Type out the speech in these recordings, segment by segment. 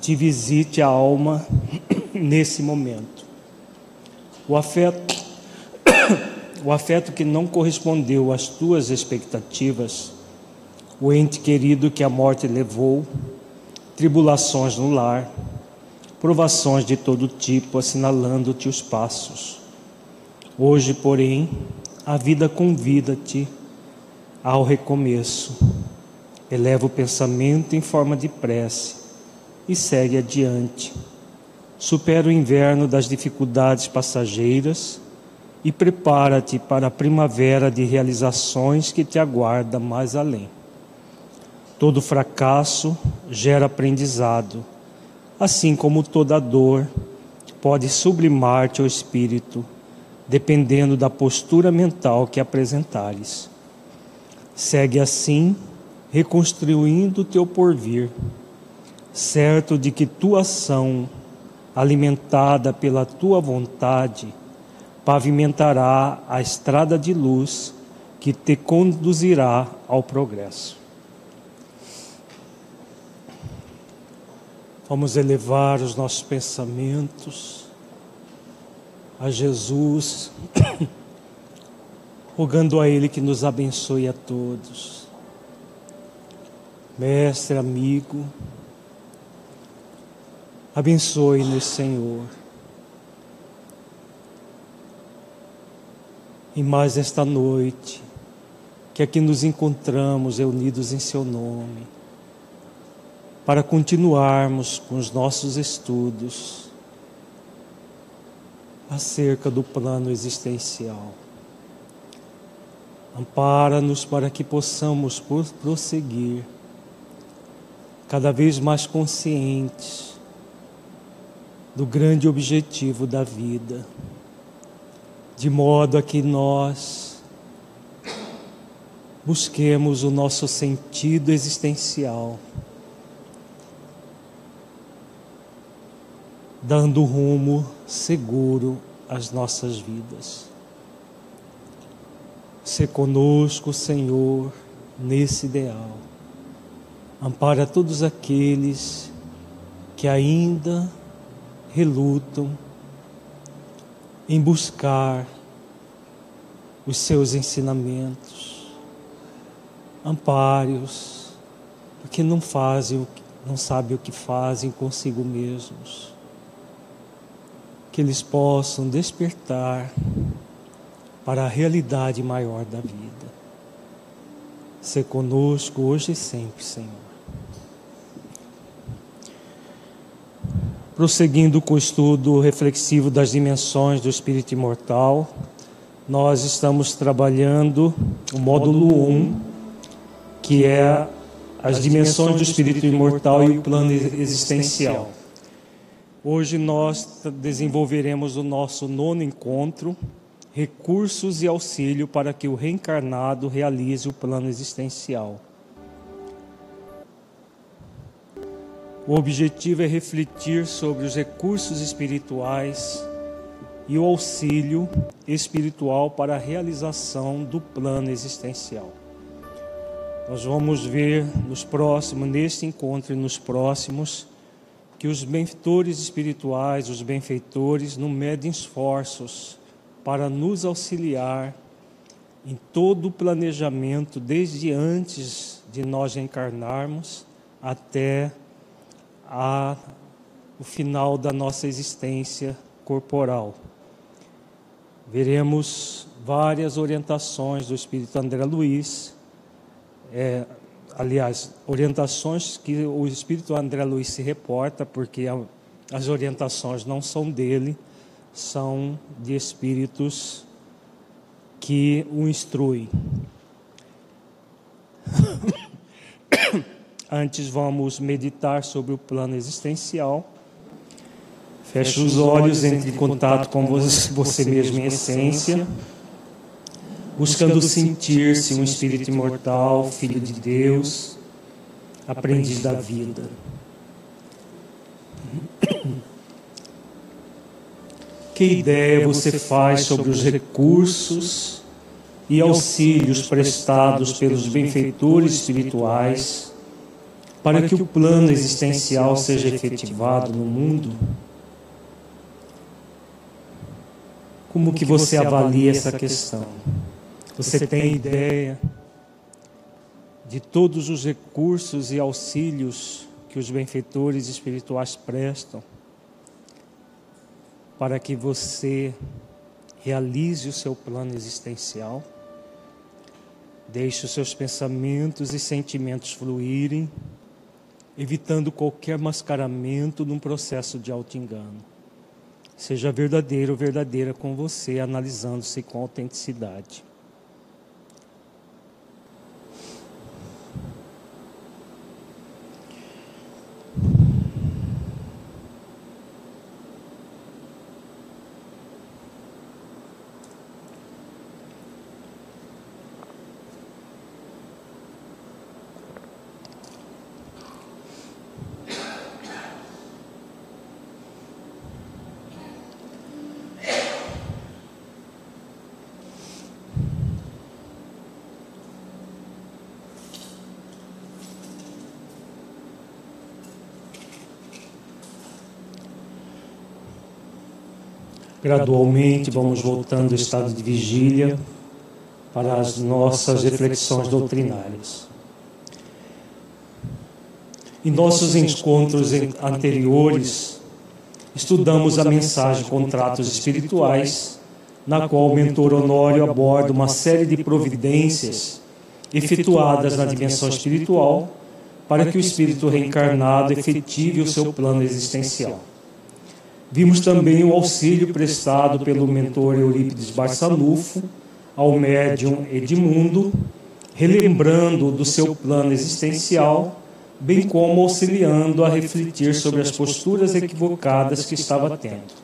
te visite a alma nesse momento. O afeto, o afeto que não correspondeu às tuas expectativas, o ente querido que a morte levou, tribulações no lar, provações de todo tipo assinalando-te os passos. Hoje, porém, a vida convida-te ao recomeço. Eleva o pensamento em forma de prece e segue adiante. Supera o inverno das dificuldades passageiras e prepara-te para a primavera de realizações que te aguarda mais além. Todo fracasso gera aprendizado, assim como toda dor pode sublimar teu espírito, dependendo da postura mental que apresentares. Segue assim, reconstruindo teu porvir, certo de que tua ação, alimentada pela tua vontade, pavimentará a estrada de luz que te conduzirá ao progresso. Vamos elevar os nossos pensamentos a Jesus, rogando a Ele que nos abençoe a todos. Mestre, amigo, abençoe-nos, Senhor. E mais esta noite, que aqui nos encontramos reunidos em Seu nome para continuarmos com os nossos estudos acerca do plano existencial. Ampara-nos para que possamos prosseguir cada vez mais conscientes do grande objetivo da vida, de modo a que nós busquemos o nosso sentido existencial dando rumo seguro às nossas vidas. Se conosco, Senhor, nesse ideal. Ampara todos aqueles que ainda relutam em buscar os seus ensinamentos. Ampare-os, porque não fazem, não sabem o que fazem consigo mesmos que eles possam despertar para a realidade maior da vida. Ser conosco hoje e sempre, Senhor. Prosseguindo com o estudo reflexivo das dimensões do espírito imortal, nós estamos trabalhando o módulo 1, que é as dimensões do espírito imortal e o plano existencial. Hoje nós desenvolveremos o nosso nono encontro, recursos e auxílio para que o reencarnado realize o plano existencial. O objetivo é refletir sobre os recursos espirituais e o auxílio espiritual para a realização do plano existencial. Nós vamos ver nos próximos, neste encontro e nos próximos, que os benfeitores espirituais, os benfeitores, não medem esforços para nos auxiliar em todo o planejamento, desde antes de nós encarnarmos até a, o final da nossa existência corporal. Veremos várias orientações do Espírito André Luiz, é, aliás, orientações que o Espírito André Luiz se reporta, porque a, as orientações não são dele, são de espíritos que o instruem. Antes vamos meditar sobre o plano existencial. Feche os olhos, entre em contato com você mesmo em essência buscando sentir-se um espírito imortal, filho de Deus, aprendiz da vida. Que ideia você faz sobre os recursos e auxílios prestados pelos benfeitores espirituais para que o plano existencial seja efetivado no mundo, como que você avalia essa questão? Você tem ideia de todos os recursos e auxílios que os benfeitores espirituais prestam para que você realize o seu plano existencial? Deixe os seus pensamentos e sentimentos fluírem evitando qualquer mascaramento num processo de auto-engano. Seja verdadeiro ou verdadeira com você, analisando-se com autenticidade. Gradualmente vamos voltando ao estado de vigília para as nossas reflexões doutrinárias. Em nossos encontros anteriores, estudamos a mensagem Contratos Espirituais, na qual o mentor Honório aborda uma série de providências efetuadas na dimensão espiritual para que o espírito reencarnado efetive o seu plano existencial. Vimos também o auxílio prestado pelo mentor Eurípides Barçanufo ao médium Edmundo, relembrando do seu plano existencial, bem como auxiliando a refletir sobre as posturas equivocadas que estava tendo.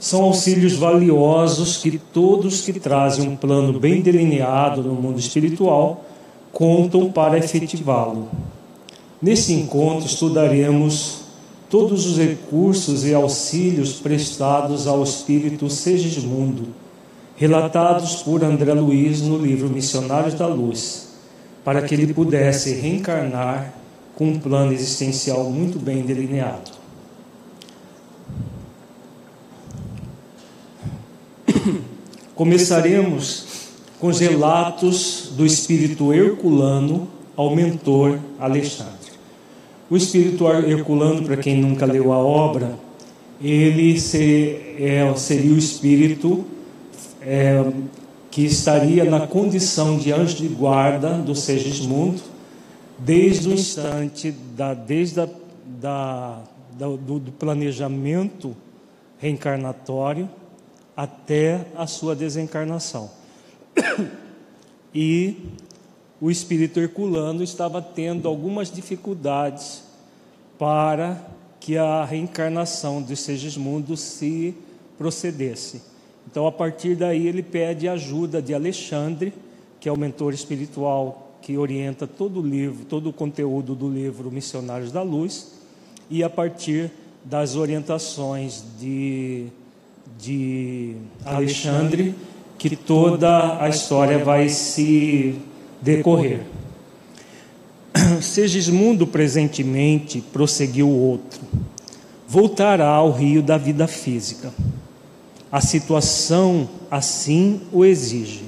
São auxílios valiosos que todos que trazem um plano bem delineado no mundo espiritual contam para efetivá-lo. Nesse encontro estudaremos todos os recursos e auxílios prestados ao espírito Segismundo, relatados por André Luiz no livro Missionários da Luz, para que ele pudesse reencarnar com um plano existencial muito bem delineado. Começaremos com os relatos do espírito herculano ao mentor Alexandre. O espírito herculano, para quem nunca leu a obra, ele é, seria o espírito é, que estaria na condição de anjo de guarda do Segismundo, desde o instante, da, desde a, da, do, do planejamento reencarnatório até a sua desencarnação. E o espírito herculano estava tendo algumas dificuldades para que a reencarnação de Segismundo se procedesse. Então, a partir daí, ele pede ajuda de Alexandre, que é o mentor espiritual que orienta todo o livro, todo o conteúdo do livro Missionários da Luz, e a partir das orientações de, de Alexandre, que toda a história vai se decorrer. Segismundo presentemente, prosseguiu o outro, voltará ao rio da vida física. A situação assim o exige.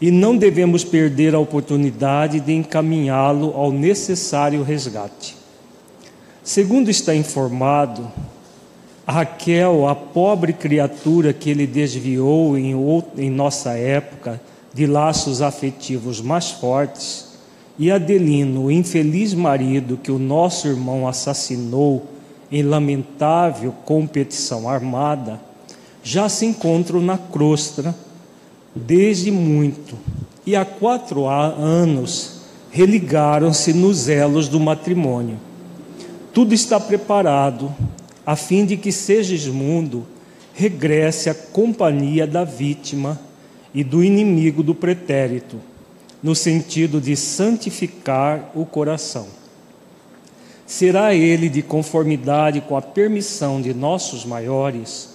E não devemos perder a oportunidade de encaminhá-lo ao necessário resgate. Segundo está informado, Raquel, a pobre criatura que ele desviou em, em nossa época, de laços afetivos mais fortes, e Adelino, o infeliz marido que o nosso irmão assassinou em lamentável competição armada, já se encontram na crostra desde muito, e há quatro anos religaram-se nos elos do matrimônio. Tudo está preparado a fim de que Segismundo regresse à companhia da vítima e do inimigo do pretérito, no sentido de santificar o coração. Será ele, de conformidade com a permissão de nossos maiores,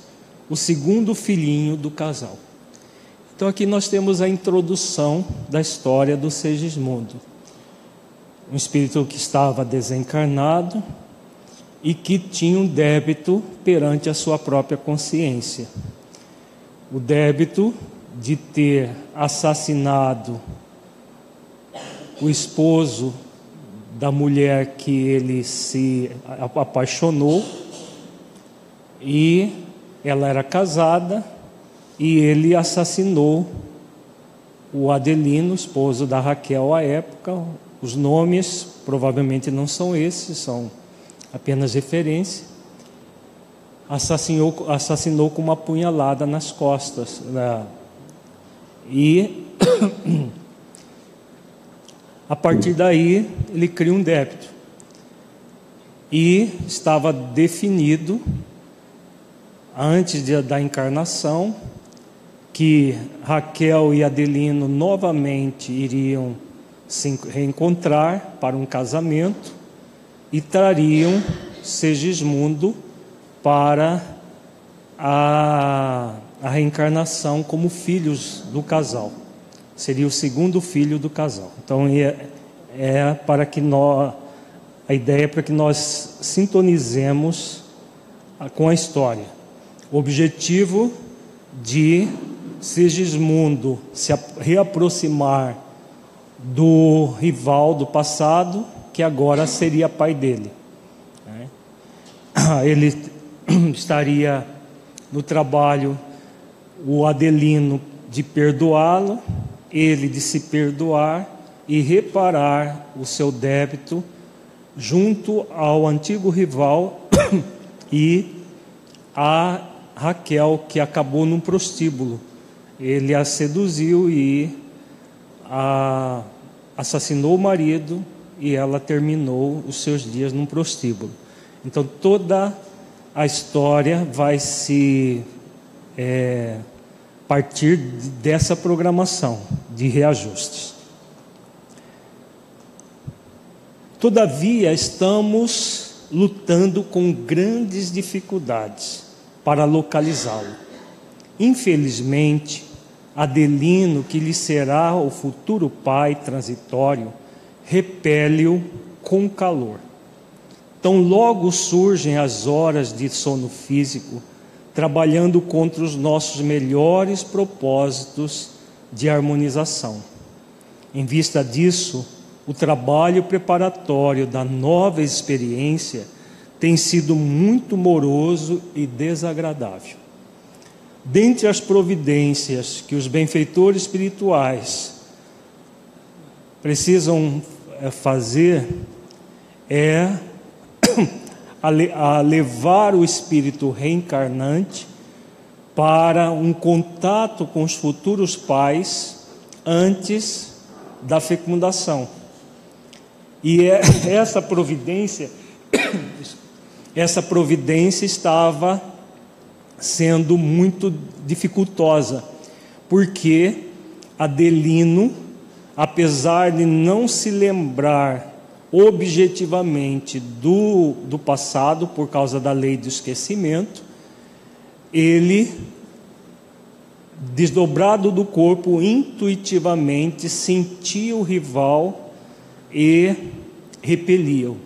o segundo filhinho do casal. Então, aqui nós temos a introdução da história do Segismundo. um espírito que estava desencarnado e que tinha um débito perante a sua própria consciência. O débito de ter assassinado o esposo da mulher que ele se apaixonou e ela era casada e ele assassinou o Adelino, esposo da Raquel à época. Os nomes provavelmente não são esses, são apenas referência. Assassinou, assassinou com uma punhalada nas costas. Né? E a partir daí ele cria um débito. E estava definido antes de, da encarnação, que Raquel e Adelino novamente iriam se reencontrar para um casamento e trariam Segismundo para a, a reencarnação como filhos do casal. Seria o segundo filho do casal. Então é, é para que nós a ideia é para que nós sintonizemos com a história. O objetivo de Sigismundo se reaproximar do rival do passado, que agora seria pai dele. Né? Ele estaria no trabalho, o Adelino de perdoá-lo, ele de se perdoar e reparar o seu débito junto ao antigo rival e a Raquel, que acabou num prostíbulo. Ele a seduziu e a assassinou o marido e ela terminou os seus dias num prostíbulo. Então toda a história vai se é, partir dessa programação de reajustes. Todavia, estamos lutando com grandes dificuldades para localizá-lo. Infelizmente, Adelino, que lhe será o futuro pai transitório, repele-o com calor. Tão logo surgem as horas de sono físico, trabalhando contra os nossos melhores propósitos de harmonização. Em vista disso, o trabalho preparatório da nova experiência tem sido muito moroso e desagradável. Dentre as providências que os benfeitores espirituais precisam eh, fazer é a levar o espírito reencarnante para um contato com os futuros pais antes da fecundação. E é essa providência essa providência estava sendo muito dificultosa, porque Adelino, apesar de não se lembrar objetivamente do, do passado, por causa da lei do esquecimento, ele, desdobrado do corpo, intuitivamente sentia o rival e repelia-o.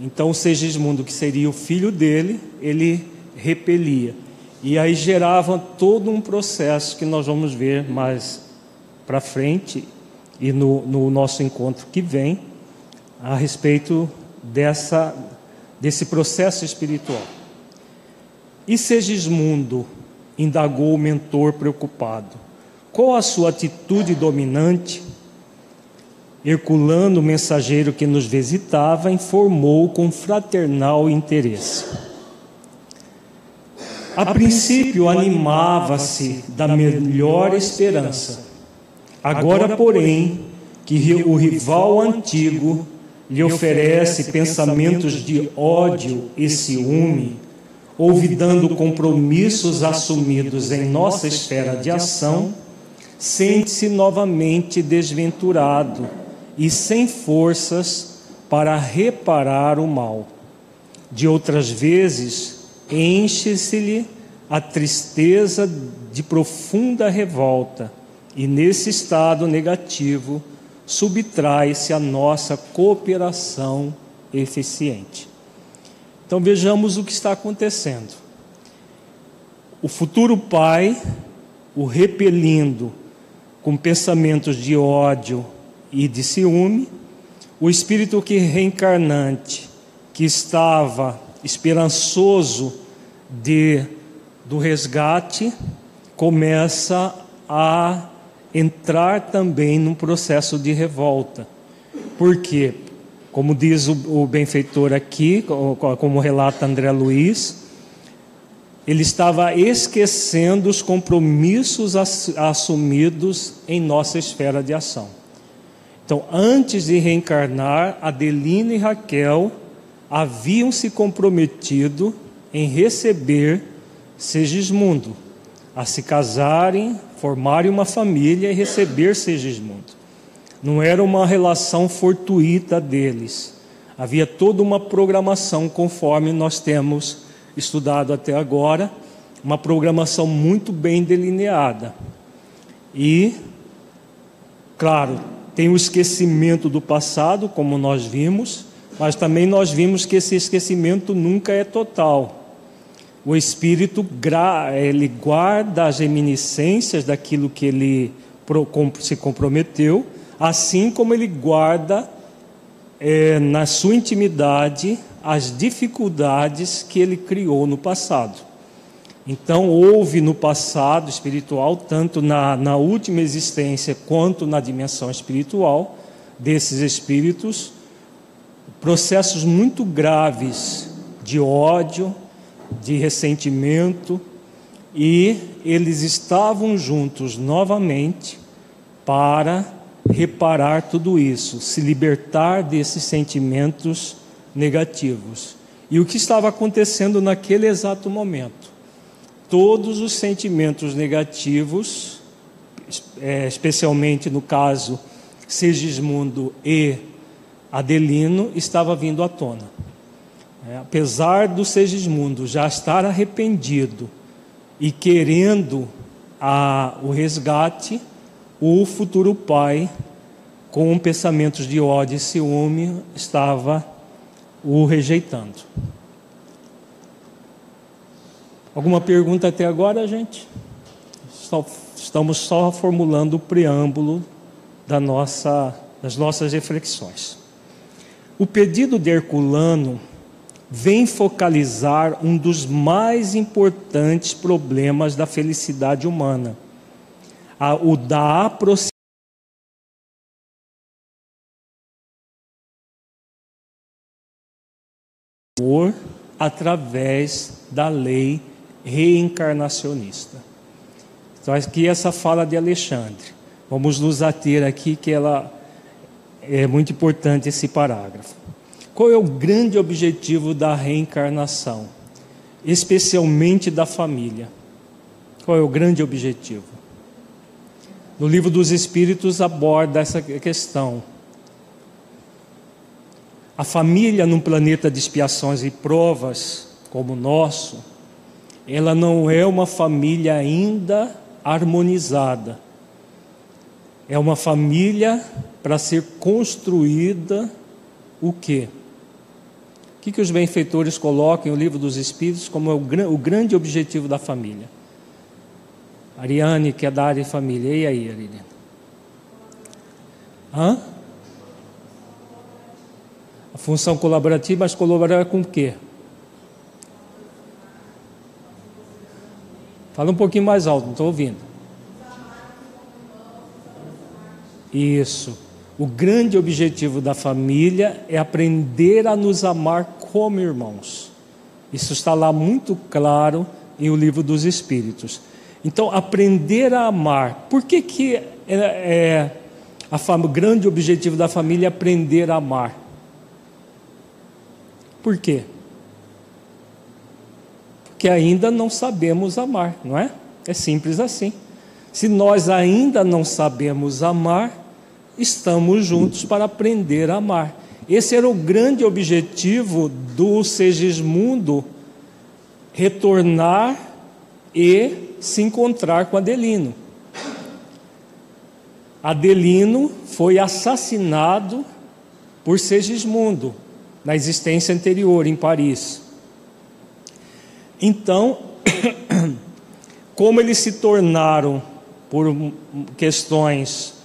Então, Segismundo, que seria o filho dele, ele repelia. E aí gerava todo um processo que nós vamos ver mais para frente e no, no, nosso encontro que vem, a respeito dessa, desse processo espiritual. E Segismundo, indagou o mentor preocupado, qual a sua atitude dominante Herculano, o mensageiro que nos visitava, informou com fraternal interesse. A princípio animava-se da melhor esperança. Agora, porém, que o rival antigo lhe oferece pensamentos de ódio e ciúme, olvidando compromissos assumidos em nossa esfera de ação, sente-se novamente desventurado e sem forças para reparar o mal. De outras vezes, enche-se-lhe a tristeza de profunda revolta, e nesse estado negativo, subtrai-se a nossa cooperação eficiente. Então vejamos o que está acontecendo. O futuro pai, o repelindo com pensamentos de ódio e de ciúme, o espírito que reencarnante, que estava esperançoso de do resgate, começa a entrar também num processo de revolta. Porque, como diz o, o benfeitor aqui, como relata André Luiz, ele estava esquecendo os compromissos assumidos em nossa esfera de ação. Então, antes de reencarnar, Adelina e Raquel haviam se comprometido em receber Segismundo, a se casarem, formarem uma família e receber Segismundo. Não era uma relação fortuita deles. Havia toda uma programação conforme nós temos estudado até agora, uma programação muito bem delineada. E, claro, tem o esquecimento do passado, como nós vimos, mas também nós vimos que esse esquecimento nunca é total. O espírito ele guarda as reminiscências daquilo que ele se comprometeu, assim como ele guarda é, na sua intimidade as dificuldades que ele criou no passado. Então, houve no passado espiritual, tanto na, na última existência quanto na dimensão espiritual, desses espíritos, processos muito graves de ódio, de ressentimento, e eles estavam juntos novamente para reparar tudo isso, se libertar desses sentimentos negativos. E o que estava acontecendo naquele exato momento? Todos os sentimentos negativos, é, especialmente no caso Segismundo e Adelino, estava vindo à tona. É, apesar do Segismundo já estar arrependido e querendo a, o resgate, o futuro pai, com pensamentos de ódio e ciúme, estava o rejeitando. Alguma pergunta até agora, gente? Estamos só formulando o preâmbulo da nossa, das nossas reflexões. O pedido de Herculano vem focalizar um dos mais importantes problemas da felicidade humana, o da aproximação amor através da lei reencarnacionista. Então, aqui essa fala de Alexandre. Vamos nos ater aqui que ela é muito importante esse parágrafo. Qual é o grande objetivo da reencarnação, especialmente da família? Qual é o grande objetivo? No livro dos Espíritos aborda essa questão. A família num planeta de expiações e provas como o nosso, ela não é uma família ainda harmonizada. É uma família para ser construída o quê? O que, que os benfeitores colocam no livro dos Espíritos como o, o grande objetivo da família? Ariane, que é da área de família. E aí, Ariane? Hã? A função colaborativa, mas colaborar com o quê? Fala um pouquinho mais alto, não estou ouvindo. Isso. O grande objetivo da família é aprender a nos amar como irmãos. Isso está lá muito claro em o livro dos Espíritos. Então, aprender a amar. Por que, que é, é a o grande objetivo da família é aprender a amar? Por quê? Porque ainda não sabemos amar, não é? É simples assim. Se nós ainda não sabemos amar, estamos juntos para aprender a amar. Esse era o grande objetivo do Segismundo retornar e se encontrar com Adelino. Adelino foi assassinado por Segismundo na existência anterior em Paris. Então, como eles se tornaram por questões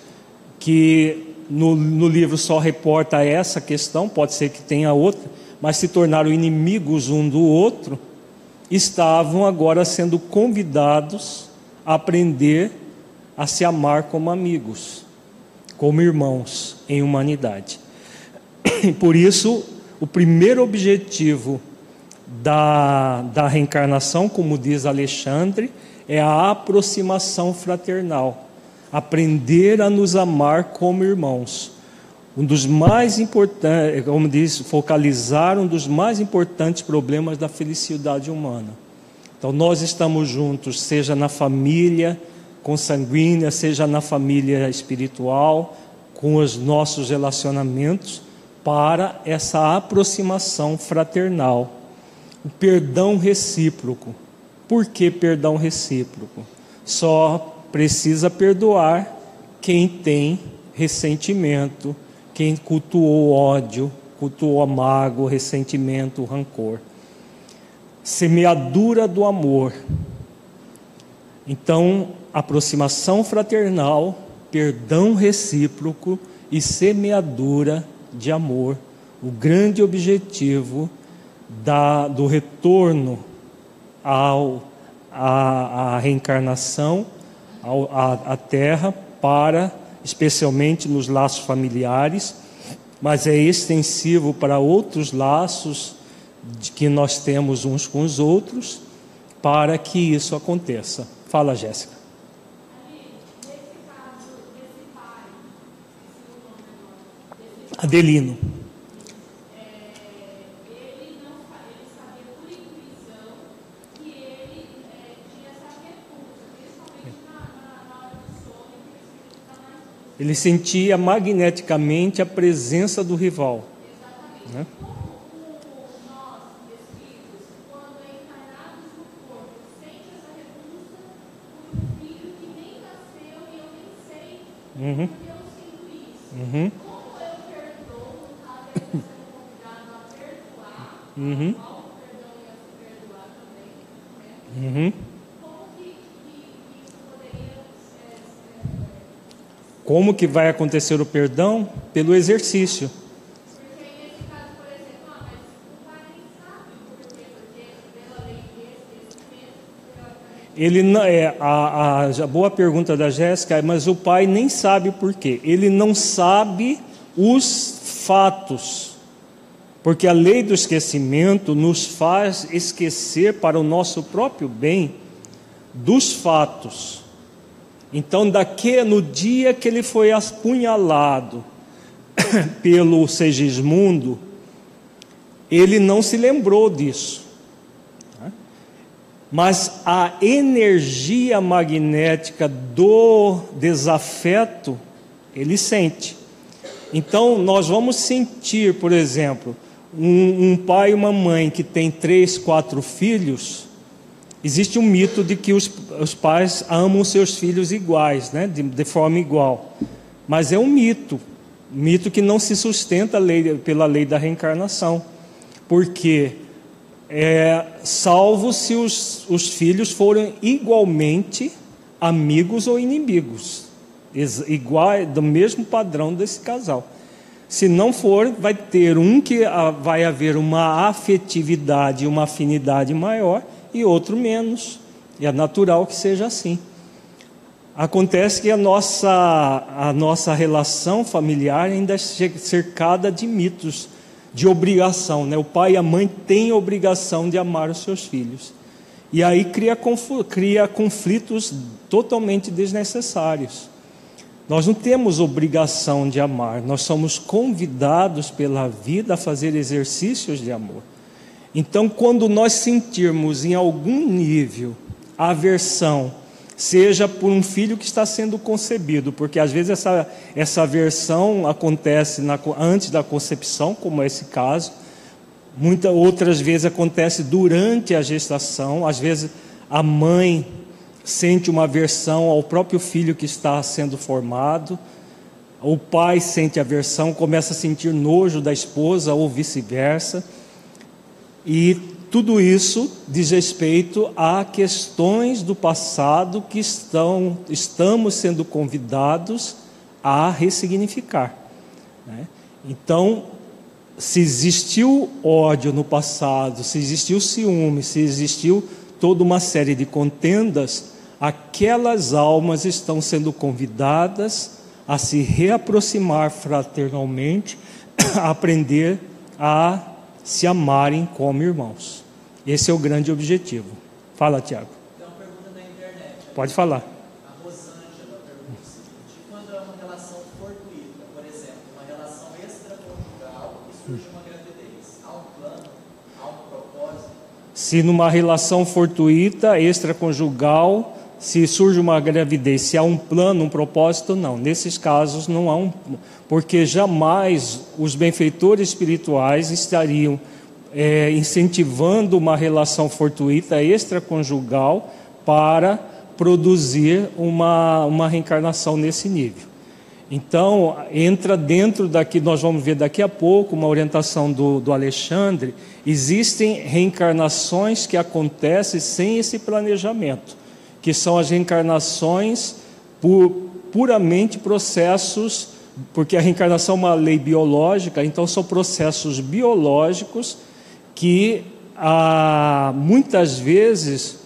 que no, no, livro só reporta essa questão, pode ser que tenha outra, mas se tornaram inimigos um do outro, estavam agora sendo convidados a aprender a se amar como amigos, como irmãos em humanidade. Por isso, o primeiro objetivo da, da reencarnação, como diz Alexandre, é a aproximação fraternal, aprender a nos amar como irmãos. Um dos mais importantes, como diz, focalizar um dos mais importantes problemas da felicidade humana. Então, nós estamos juntos, seja na família consanguínea, seja na família espiritual, com os nossos relacionamentos, para essa aproximação fraternal, o perdão recíproco. Por que perdão recíproco? Só precisa perdoar quem tem ressentimento, quem cultuou ódio, cultuou amargo, ressentimento, rancor. Semeadura do amor. Então, aproximação fraternal, perdão recíproco e semeadura de amor, o grande objetivo da, do retorno ao, à, à reencarnação, à, à Terra, para, especialmente nos laços familiares, mas é extensivo para outros laços de que nós temos uns com os outros, para que isso aconteça. Fala, Jéssica. Adelino. Ele sentia magneticamente a presença do rival. Né? Uhum. Uhum. Uhum. Uhum. Como que vai acontecer o perdão? Pelo exercício. Ele não é a, a, a boa pergunta da Jéssica, mas o pai nem sabe por quê. Ele não sabe os fatos. Porque a lei do esquecimento nos faz esquecer para o nosso próprio bem dos fatos. Então, daqui no dia que ele foi apunhalado pelo Segismundo, ele não se lembrou disso. Mas a energia magnética do desafeto, ele sente. Então, nós vamos sentir, por exemplo, um, um pai e uma mãe que tem três, quatro filhos, existe um mito de que os, os pais amam seus filhos iguais, né? de, de forma igual. Mas é um mito, mito que não se sustenta lei, pela lei da reencarnação. Porque é, salvo se os, os filhos forem igualmente amigos ou inimigos, igual, do mesmo padrão desse casal. Se não for, vai ter um que ah, vai haver uma afetividade, uma afinidade maior e outro menos. E é natural que seja assim. Acontece que a nossa, a nossa relação familiar ainda é cercada de mitos, de obrigação. Né? O pai e a mãe têm obrigação de amar os seus filhos. E aí cria, cria conflitos totalmente desnecessários. Nós não temos obrigação de amar, nós somos convidados pela vida a fazer exercícios de amor. Então, quando nós sentirmos em algum nível aversão, seja por um filho que está sendo concebido, porque às vezes essa, essa aversão acontece na, antes da concepção, como é esse caso, muitas outras vezes acontece durante a gestação, às vezes a mãe sente uma aversão ao próprio filho que está sendo formado, o pai sente aversão, começa a sentir nojo da esposa ou vice-versa. E tudo isso diz respeito a questões do passado que estão, estamos sendo convidados a ressignificar. Né? Então, se existiu ódio no passado, se existiu ciúme, se existiu toda uma série de contendas, aquelas almas estão sendo convidadas a se reaproximar fraternalmente, a aprender a se amarem como irmãos. Esse é o grande objetivo. Fala, Tiago. Tem uma pergunta na internet. Pode falar. A Rosângela pergunta o seguinte: quando é uma relação fortuita, por exemplo, uma relação extraconjugal e surge uma gravidez, há um plano, há um propósito? Se numa relação fortuita, extraconjugal, se surge uma gravidez, se há um plano, um propósito, não. Nesses casos não há um, porque jamais os benfeitores espirituais estariam é, incentivando uma relação fortuita extraconjugal para produzir uma, uma reencarnação nesse nível. Então, entra dentro daqui, nós vamos ver daqui a pouco, uma orientação do, do Alexandre. Existem reencarnações que acontecem sem esse planejamento que são as reencarnações por puramente processos, porque a reencarnação é uma lei biológica, então são processos biológicos que ah, muitas vezes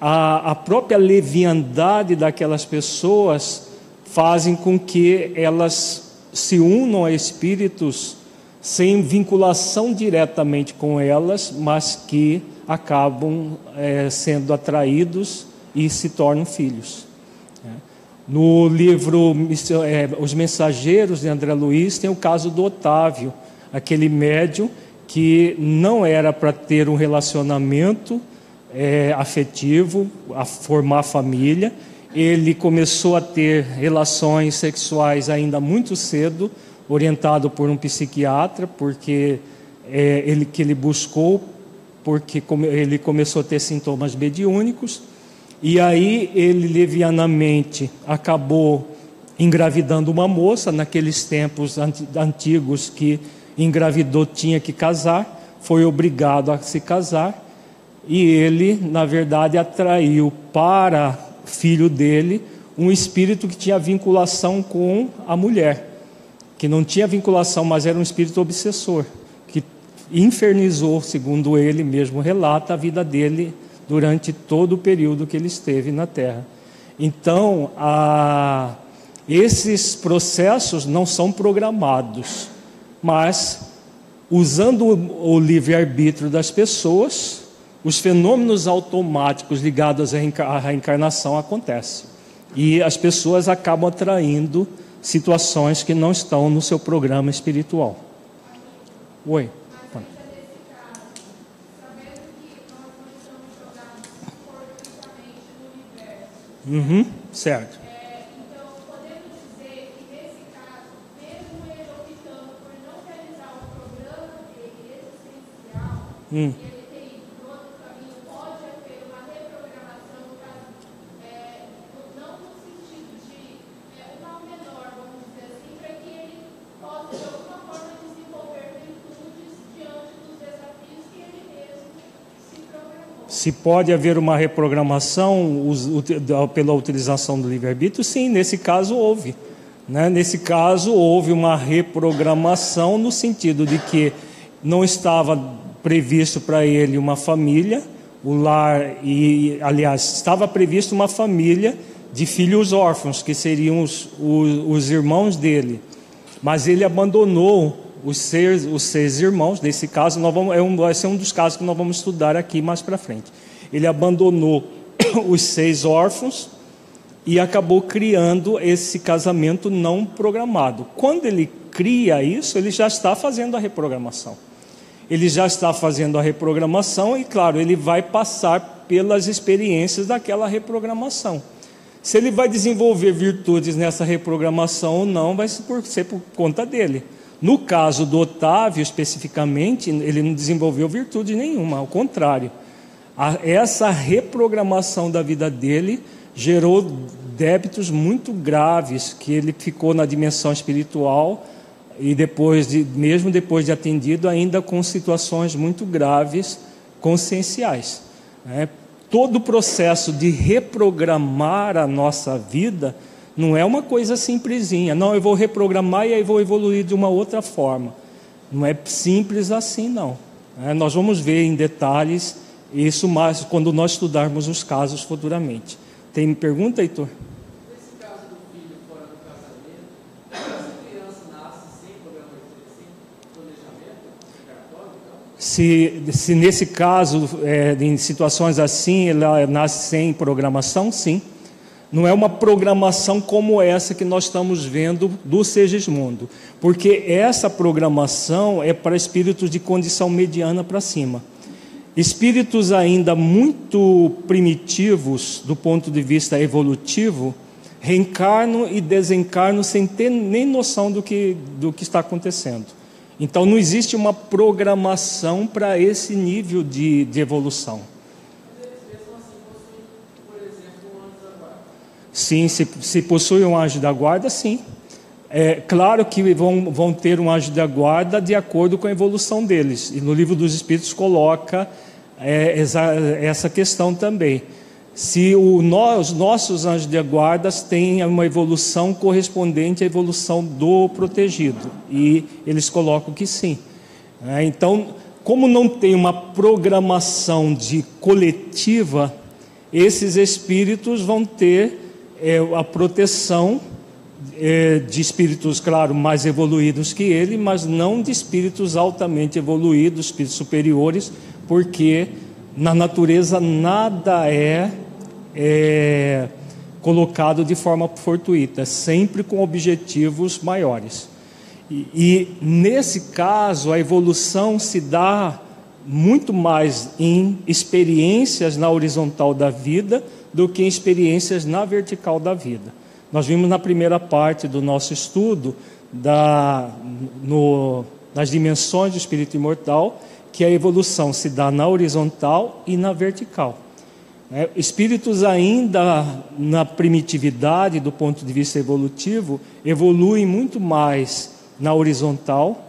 a, a própria leviandade daquelas pessoas fazem com que elas se unam a espíritos sem vinculação diretamente com elas, mas que acabam é, sendo atraídos e se tornam filhos. No livro é, Os Mensageiros de André Luiz tem o caso do Otávio, aquele médium que não era para ter um relacionamento é, afetivo, a formar família. Ele começou a ter relações sexuais ainda muito cedo, orientado por um psiquiatra, porque é, ele que ele buscou, porque ele começou a ter sintomas mediúnicos e aí ele levianamente acabou engravidando uma moça, naqueles tempos antigos que engravidou tinha que casar, foi obrigado a se casar, e ele, na verdade, atraiu para filho dele um espírito que tinha vinculação com a mulher, que não tinha vinculação, mas era um espírito obsessor, que infernizou, segundo ele mesmo relata, a vida dele durante todo o período que ele esteve na Terra. Então, a, esses processos não são programados, mas usando o, o livre-arbítrio das pessoas, os fenômenos automáticos ligados à reencarnação acontecem. E as pessoas acabam atraindo situações que não estão no seu programa espiritual. Oi. Uhum, certo. É, então, podemos dizer que nesse caso, mesmo ele optando por não realizar o programa dele existencial, hum. ele ter ido por outro caminho, pode haver uma reprogramação, no caso, é, não no sentido de é, um mal menor, vamos dizer assim, para que ele possa de alguma forma desenvolver virtudes diante dos desafios que ele mesmo se programou. Se pode haver uma reprogramação pela utilização do livre-arbítrio, sim, nesse caso houve. Né? Nesse caso, houve uma reprogramação no sentido de que não estava previsto para ele uma família, o lar, e aliás, estava previsto uma família de filhos órfãos, que seriam os, os, os irmãos dele. Mas ele abandonou os seis, os seis irmãos, nesse caso, nós vamos, é um, vai ser um dos casos que nós vamos estudar aqui mais para frente. Ele abandonou os seis órfãos e acabou criando esse casamento não programado. Quando ele cria isso, ele já está fazendo a reprogramação. Ele já está fazendo a reprogramação e, claro, ele vai passar pelas experiências daquela reprogramação. Se ele vai desenvolver virtudes nessa reprogramação ou não, vai ser por, ser por conta dele. No caso do Otávio, especificamente, ele não desenvolveu virtude nenhuma, ao contrário. A, essa reprogramação da vida dele gerou débitos muito graves, que ele ficou na dimensão espiritual e depois de, mesmo depois de atendido, ainda com situações muito graves conscienciais. Né? Todo o processo de reprogramar a nossa vida não é uma coisa simplesinha. Não, eu vou reprogramar e aí vou evoluir de uma outra forma. Não é simples assim, não. É, nós vamos ver em detalhes isso mais quando nós estudarmos os casos futuramente. Tem pergunta, Heitor? Nesse caso do filho fora do casamento, essa criança nasce sem programa sem planejamento cartório, então? Se, se nesse caso, é, em situações assim, ela nasce sem programação, sim. Não é uma programação como essa que nós estamos vendo do Segismundo, porque essa programação é para espíritos de condição mediana para cima. Espíritos ainda muito primitivos do ponto de vista evolutivo reencarnam e desencarnam sem ter nem noção do que, do que está acontecendo. Então não existe uma programação para esse nível de, de evolução. Sim, se, se possui um anjo da guarda, sim. É claro que vão, vão ter um anjo da guarda de acordo com a evolução deles. E no livro dos Espíritos coloca é, essa, essa questão também. Se o, os nossos anjos de guarda têm uma evolução correspondente à evolução do protegido. E eles colocam que sim. É, então, como não tem uma programação de coletiva, esses espíritos vão ter é, a proteção é, de espíritos, claro, mais evoluídos que ele, mas não de espíritos altamente evoluídos, espíritos superiores, porque na natureza nada é, é colocado de forma fortuita, sempre com objetivos maiores. E, e, nesse caso, a evolução se dá muito mais em experiências na horizontal da vida do que experiências na vertical da vida. Nós vimos na primeira parte do nosso estudo da, no, nas dimensões do espírito imortal que a evolução se dá na horizontal e na vertical. É, espíritos ainda na primitividade, do ponto de vista evolutivo, evoluem muito mais na horizontal.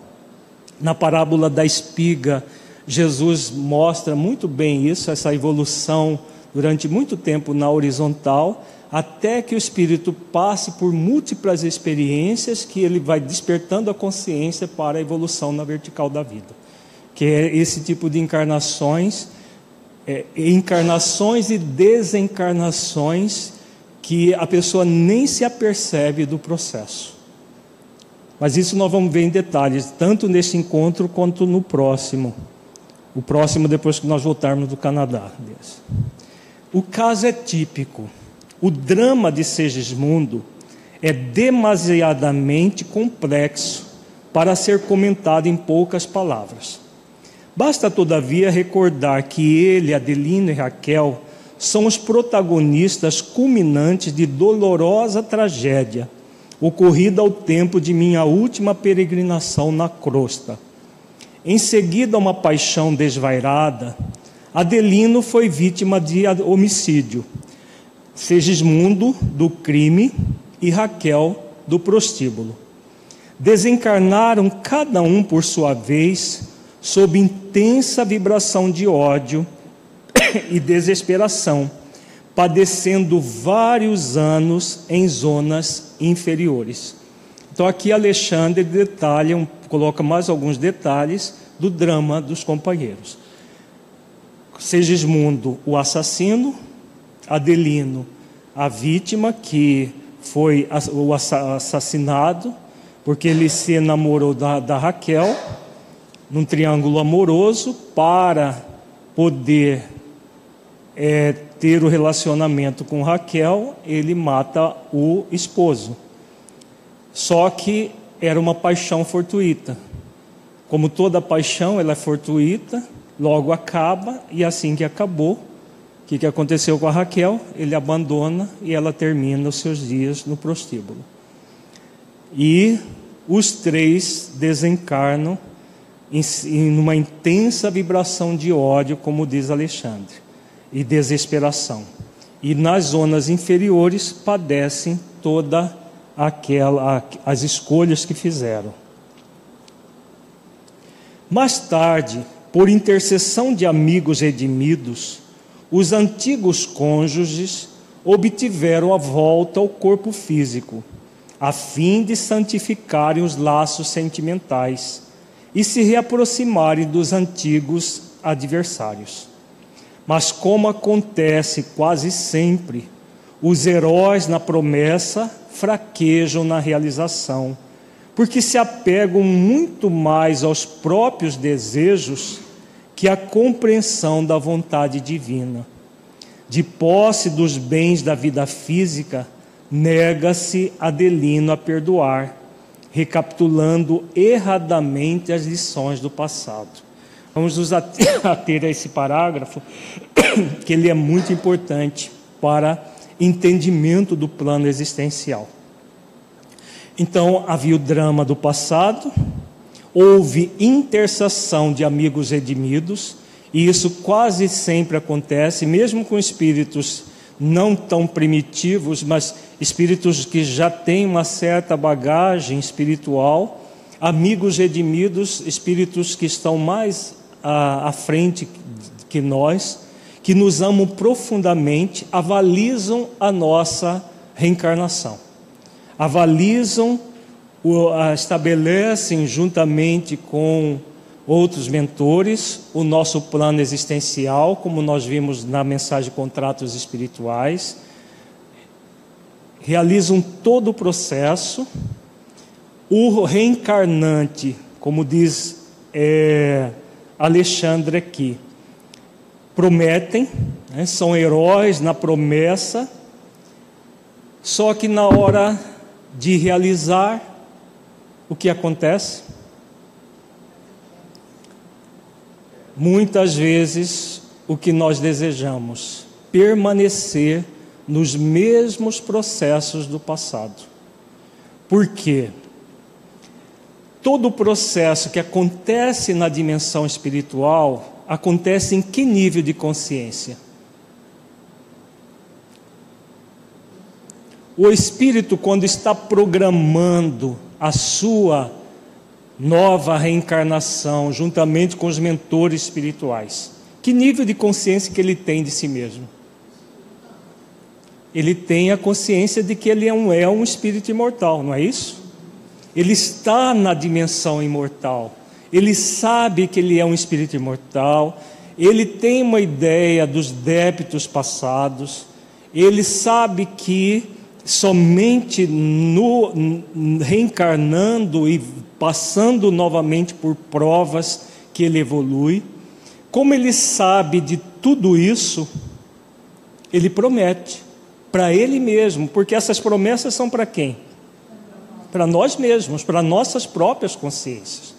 Na parábola da espiga, Jesus mostra muito bem isso, essa evolução durante muito tempo na horizontal, até que o espírito passe por múltiplas experiências que ele vai despertando a consciência para a evolução na vertical da vida. Que é esse tipo de encarnações, é, encarnações e desencarnações que a pessoa nem se apercebe do processo. Mas isso nós vamos ver em detalhes, tanto nesse encontro quanto no próximo. O próximo depois que nós voltarmos do Canadá. Deus. O caso é típico. O drama de Segismundo é demasiadamente complexo para ser comentado em poucas palavras. Basta, todavia, recordar que ele, Adelino e Raquel são os protagonistas culminantes de dolorosa tragédia ocorrida ao tempo de minha última peregrinação na crosta. Em seguida uma paixão desvairada, Adelino foi vítima de homicídio, Segismundo do crime e Raquel do prostíbulo. Desencarnaram cada um por sua vez sob intensa vibração de ódio e desesperação, padecendo vários anos em zonas inferiores. Então aqui Alexandre detalha, coloca mais alguns detalhes do drama dos companheiros. Segismundo, o assassino, Adelino, a vítima que foi o assassinado, porque ele se enamorou da, da Raquel, num triângulo amoroso, para poder é, ter o relacionamento com Raquel, ele mata o esposo. Só que era uma paixão fortuita. Como toda paixão, ela é fortuita, logo acaba, e assim que acabou, o que, que aconteceu com a Raquel? Ele abandona e ela termina os seus dias no prostíbulo. E os três desencarnam em, em uma intensa vibração de ódio, como diz Alexandre. e desesperação. E nas zonas inferiores padecem toda aquela as escolhas que fizeram. Mais tarde, por intercessão de amigos redimidos, os antigos cônjuges obtiveram a volta ao corpo físico, a fim de santificarem os laços sentimentais e se reaproximarem dos antigos adversários. Mas, como acontece quase sempre, os heróis na promessa fraquejam na realização, porque se apegam muito mais aos próprios desejos que à compreensão da vontade divina. De posse dos bens da vida física, nega-se Adelino a perdoar, recapitulando erradamente as lições do passado. Vamos nos ater a esse parágrafo, que ele é muito importante para entendimento do plano existencial. Então, havia o drama do passado, houve intercessão de amigos redimidos, e isso quase sempre acontece, mesmo com espíritos não tão primitivos, mas espíritos que já têm uma certa bagagem espiritual, amigos redimidos, espíritos que estão mais à, à frente que nós, que nos amam profundamente, avalizam a nossa reencarnação. Avalizam, estabelecem juntamente com outros mentores o nosso plano existencial, como nós vimos na mensagem Contratos Espirituais, realizam todo o processo. O reencarnante, como diz é, Alexandre aqui. Prometem, né, são heróis na promessa, só que na hora de realizar, o que acontece? Muitas vezes o que nós desejamos, permanecer nos mesmos processos do passado. Por quê? todo o processo que acontece na dimensão espiritual acontece em que nível de consciência? O espírito, quando está programando a sua nova reencarnação, juntamente com os mentores espirituais, que nível de consciência que ele tem de si mesmo? Ele tem a consciência de que ele é um, é um espírito imortal, não é isso? Ele está na dimensão imortal. Ele sabe que ele é um espírito imortal. Ele tem uma ideia dos débitos passados. Ele sabe que somente no reencarnando e passando novamente por provas que ele evolui. Como ele sabe de tudo isso, ele promete para ele mesmo, porque essas promessas são para quem? para nós mesmos, para nossas próprias consciências.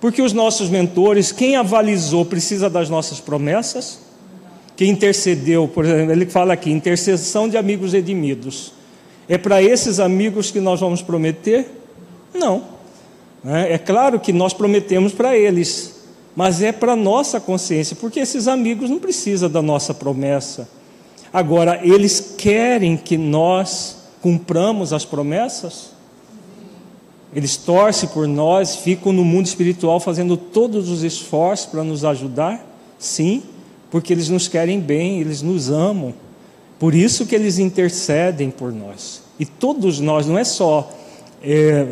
Porque os nossos mentores, quem avalizou precisa das nossas promessas? Quem intercedeu, por exemplo, ele fala aqui, intercessão de amigos redimidos. É para esses amigos que nós vamos prometer? Não. É, é claro que nós prometemos para eles, mas é para nossa consciência, porque esses amigos não precisam da nossa promessa. Agora, eles querem que nós cumpramos as promessas? Eles torcem por nós, ficam no mundo espiritual fazendo todos os esforços para nos ajudar? Sim, porque eles nos querem bem, eles nos amam. Por isso que eles intercedem por nós. E todos nós, não é só é,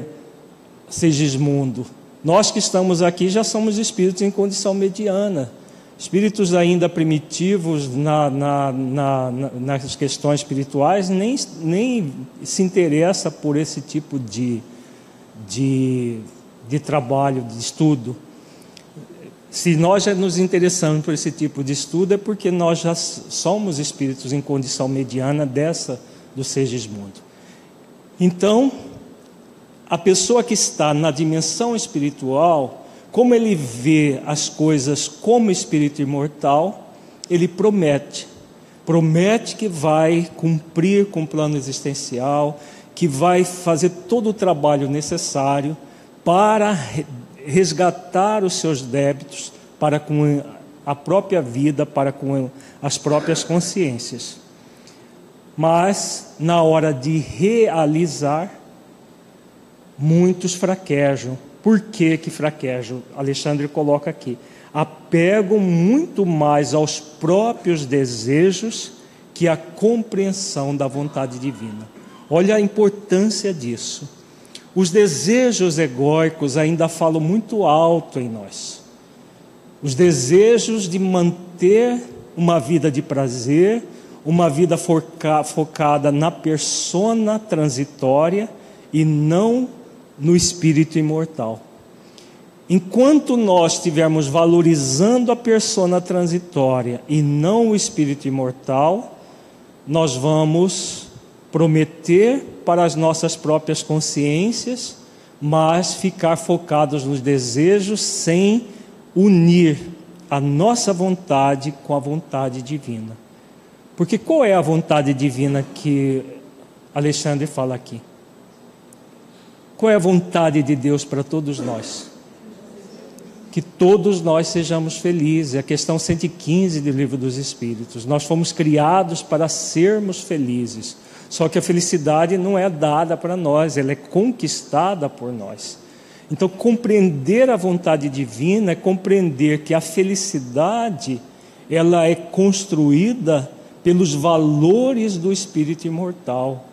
Segismundo, nós que estamos aqui já somos espíritos em condição mediana. Espíritos ainda primitivos na, na, na, nas questões espirituais nem, nem se interessa por esse tipo de de, de trabalho, de estudo. Se nós já nos interessamos por esse tipo de estudo, é porque nós já somos espíritos em condição mediana dessa do Segismundo. Então, a pessoa que está na dimensão espiritual, como ele vê as coisas como espírito imortal, ele promete, promete que vai cumprir com o plano existencial, que vai fazer todo o trabalho necessário para resgatar os seus débitos para com a própria vida para com as próprias consciências. Mas, na hora de realizar, muitos fraquejam. Por que, que fraquejam? Alexandre coloca aqui. Apegam muito mais aos próprios desejos que à compreensão da vontade divina. Olha a importância disso. Os desejos egóicos ainda falam muito alto em nós. Os desejos de manter uma vida de prazer, uma vida foca, focada na persona transitória e não no espírito imortal. Enquanto nós estivermos valorizando a persona transitória e não o espírito imortal, nós vamos prometer para as nossas próprias consciências, mas ficar focados nos desejos sem unir a nossa vontade com a vontade divina. Porque qual é a vontade divina que Alexandre fala aqui? Qual é a vontade de Deus para todos nós? Que todos nós sejamos felizes. É a questão 115 do Livro dos Espíritos. Nós fomos criados para sermos felizes. Só que a felicidade não é dada para nós, ela é conquistada por nós. Então, compreender a vontade divina é compreender que a felicidade ela é construída pelos valores do espírito imortal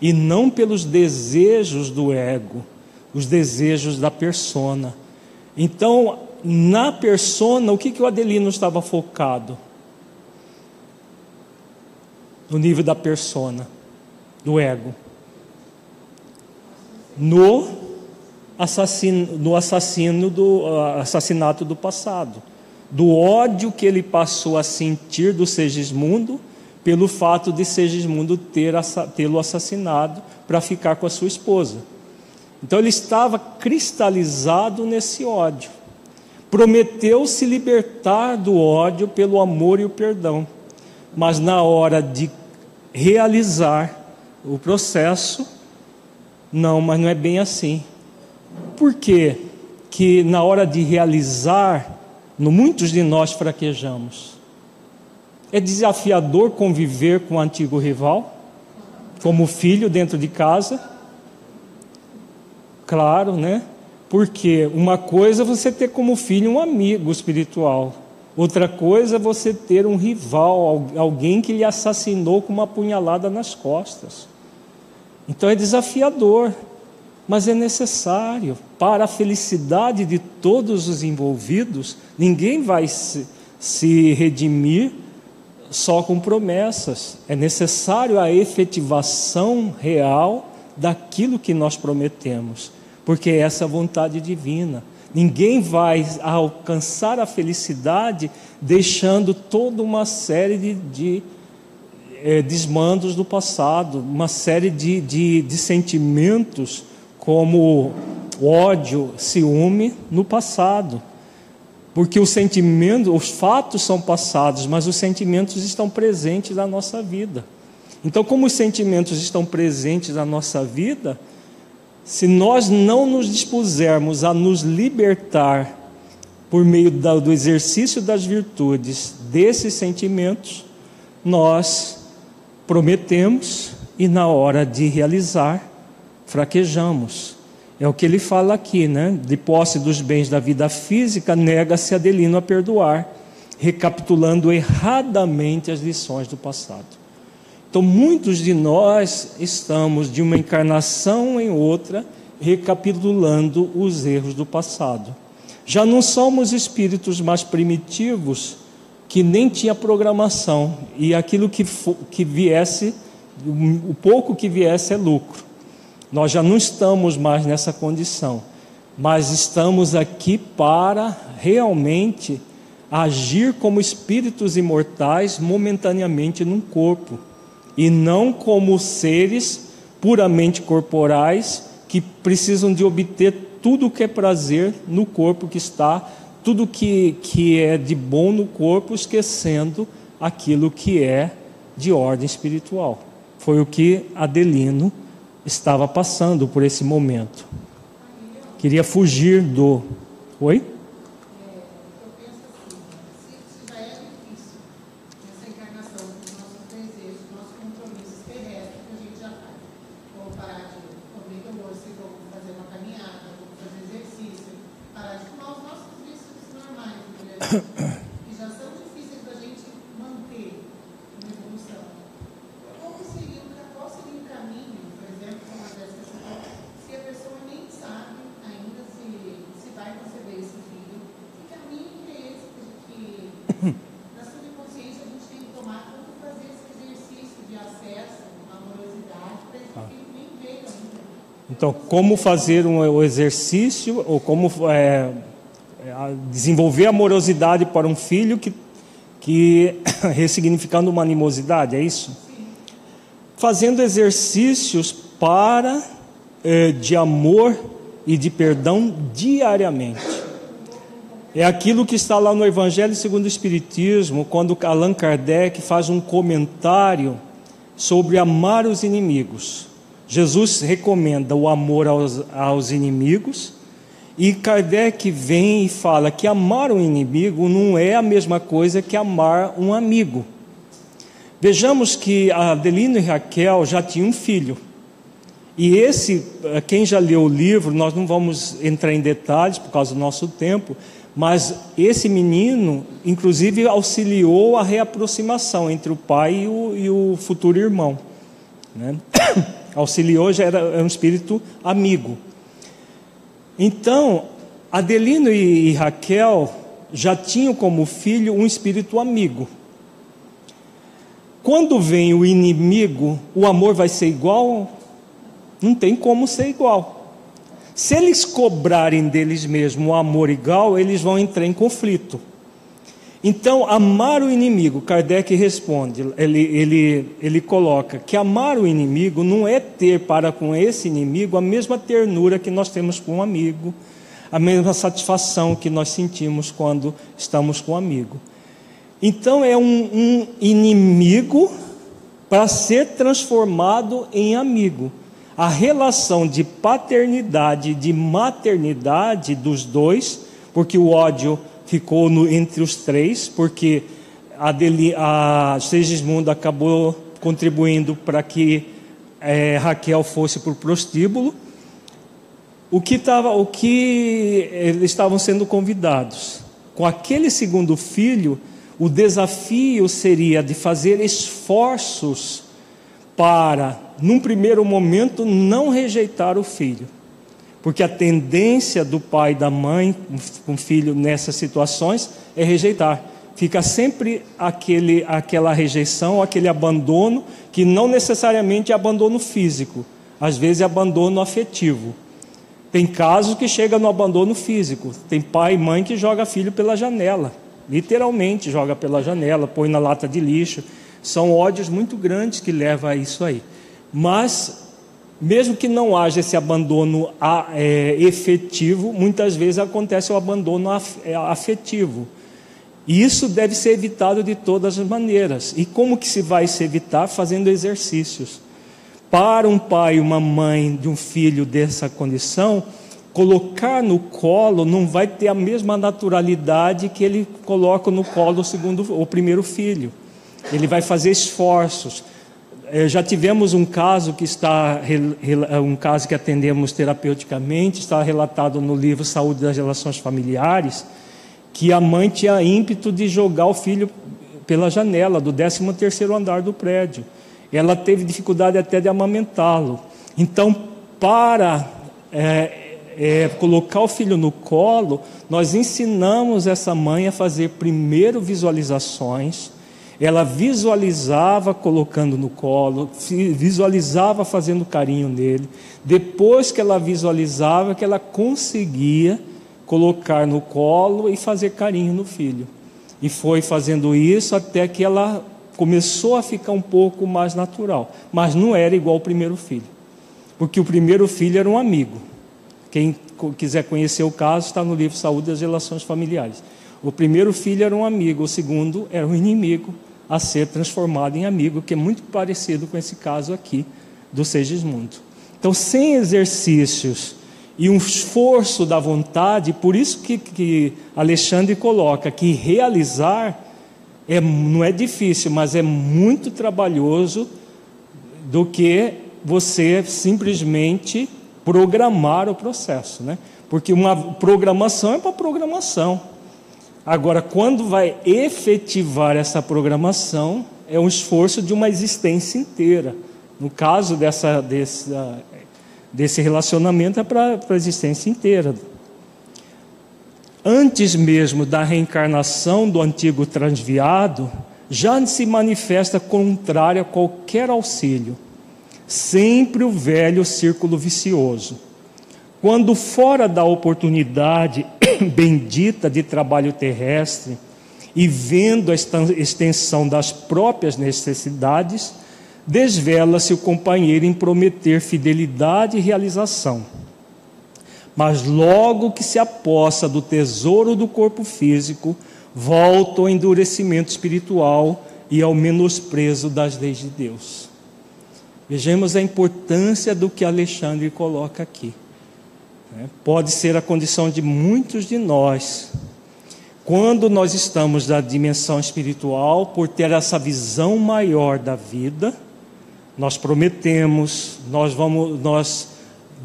e não pelos desejos do ego, os desejos da persona. Então, na persona, o que, que o Adelino estava focado? No nível da persona, do ego. No assassino, no assassino do uh, assassinato do passado, do ódio que ele passou a sentir do Segismundo pelo fato de Segismundo ter tê-lo assassinado para ficar com a sua esposa. Então ele estava cristalizado nesse ódio. Prometeu se libertar do ódio pelo amor e o perdão, mas na hora de realizar o processo, não, mas não é bem assim. Por quê? que na hora de realizar, no muitos de nós fraquejamos? É desafiador conviver com o antigo rival, como filho dentro de casa? Claro, né? Porque uma coisa é você ter como filho um amigo espiritual, outra coisa é você ter um rival, alguém que lhe assassinou com uma punhalada nas costas. Então é desafiador, mas é necessário para a felicidade de todos os envolvidos. Ninguém vai se, se redimir só com promessas. É necessário a efetivação real daquilo que nós prometemos, porque é essa vontade divina. Ninguém vai alcançar a felicidade deixando toda uma série de, de é, desmandos do passado, uma série de, de, de sentimentos como ódio, ciúme no passado. Porque os sentimentos, os fatos são passados, mas os sentimentos estão presentes na nossa vida. Então, como os sentimentos estão presentes na nossa vida, se nós não nos dispusermos a nos libertar por meio do exercício das virtudes desses sentimentos, nós prometemos e na hora de realizar, fraquejamos. É o que ele fala aqui, né? De posse dos bens da vida física, nega-se Adelino a perdoar, recapitulando erradamente as lições do passado. Então, muitos de nós estamos de uma encarnação em outra, recapitulando os erros do passado. Já não somos espíritos mais primitivos que nem tinha programação e aquilo que, que viesse, o pouco que viesse é lucro. Nós já não estamos mais nessa condição, mas estamos aqui para realmente agir como espíritos imortais momentaneamente num corpo e não como seres puramente corporais que precisam de obter tudo o que é prazer no corpo que está, tudo que, que é de bom no corpo, esquecendo aquilo que é de ordem espiritual. Foi o que Adelino estava passando por esse momento. Queria fugir do. Oi? que já são difíceis da gente manter uma evolução. Como seria, o ca- qual seria o caminho, por exemplo, como a Jéssica citou, se a pessoa nem sabe ainda se, se vai conceber esse filho? Que caminho que é esse que, que na subconsciência a gente tem que tomar como fazer esse exercício de acesso, amorosidade, para esse filho que nem veio ainda? Então, como fazer um, o exercício ou como é, desenvolver amorosidade para um filho que, que ressignificando uma animosidade, é isso? Fazendo exercícios para é, de amor e de perdão diariamente. É aquilo que está lá no Evangelho segundo o Espiritismo, quando Allan Kardec faz um comentário sobre amar os inimigos. Jesus recomenda o amor aos, aos inimigos e Kardec vem e fala que amar um inimigo não é a mesma coisa que amar um amigo. Vejamos que Adelino e Raquel já tinham um filho. E esse, eh, quem já leu o livro, nós não vamos entrar em detalhes por causa do nosso tempo, mas esse menino, inclusive, auxiliou a reaproximação entre o pai e o, e o futuro irmão. né? Auxiliou, já era, era um espírito amigo. Então, Adelino e, Raquel já tinham como filho um espírito amigo. Quando vem o inimigo, o amor vai ser igual? Não tem como ser igual. Se eles cobrarem deles mesmos o amor igual, eles vão entrar em conflito. Então, amar o inimigo, Kardec responde, ele, ele, ele coloca que amar o inimigo não é ter para com esse inimigo a mesma ternura que nós temos com um amigo, a mesma satisfação que nós sentimos quando estamos com um amigo. Então, é um, um inimigo para ser transformado em amigo. A relação de paternidade de maternidade dos dois, porque o ódio ficou no, entre os três, porque a, Deli, a Segismundo acabou contribuindo para que eh, Raquel fosse para o prostíbulo. O que, tava, o que eles estavam sendo convidados. Com aquele segundo filho, o desafio seria de fazer esforços para, num primeiro momento, não rejeitar o filho. Porque a tendência do pai e da mãe com filho nessas situações é rejeitar. Fica sempre aquele, aquela rejeição, aquele abandono, que não necessariamente é abandono físico, às vezes é abandono afetivo. Tem casos que chega no abandono físico. Tem pai e mãe que joga filho pela janela, literalmente joga pela janela, põe na lata de lixo. São ódios muito grandes que levam a isso aí. Mas mesmo que não haja esse abandono é, efetivo, muitas vezes acontece o abandono é, afetivo. E isso deve ser evitado de todas as maneiras. E como que se vai se evitar? Fazendo exercícios. Para um pai e uma mãe de um filho dessa condição, colocar no colo não vai ter a mesma naturalidade que ele coloca no colo o segundo, o primeiro filho. Ele vai fazer esforços. Eh, Já tivemos um caso que está um caso que atendemos terapeuticamente, está relatado no livro Saúde das Relações Familiares, que a mãe tinha ímpeto de jogar o filho pela janela do 13 terceiro andar do prédio. Ela teve dificuldade até de amamentá-lo. Então, para é, é, colocar o filho no colo, nós ensinamos essa mãe a fazer primeiro visualizações. Ela visualizava colocando no colo, visualizava fazendo carinho nele. Depois que ela visualizava, que ela conseguia colocar no colo e fazer carinho no filho. E foi fazendo isso até que ela começou a ficar um pouco mais natural, mas não era igual ao primeiro filho, porque o primeiro filho era um amigo. Quem quiser conhecer o caso está no livro Saúde das Relações Familiares. O primeiro filho era um amigo, o segundo era um inimigo a ser transformado em amigo, que é muito parecido com esse caso aqui do Segismundo. Então, sem exercícios e um esforço da vontade, por isso que, que Alexandre coloca que realizar é, não é difícil, mas é muito trabalhoso do que você simplesmente programar o processo, né? Porque uma programação é para programação. Agora, quando vai efetivar essa programação, é um esforço de uma existência inteira. No caso dessa, dessa, desse relacionamento, é para a existência inteira. Antes mesmo da reencarnação do antigo transviado, já se manifesta contrário a qualquer auxílio. Sempre o velho círculo vicioso. Quando fora da oportunidade bendita de trabalho terrestre e vendo a extensão das próprias necessidades, desvela-se o companheiro em prometer fidelidade e realização. Mas logo que se apossa do tesouro do corpo físico, volta ao endurecimento espiritual e ao menosprezo das leis de Deus. Vejamos a importância do que Alexandre coloca aqui. É, pode ser a condição de muitos de nós, quando nós estamos na dimensão espiritual, por ter essa visão maior da vida, nós prometemos, nós vamos, nós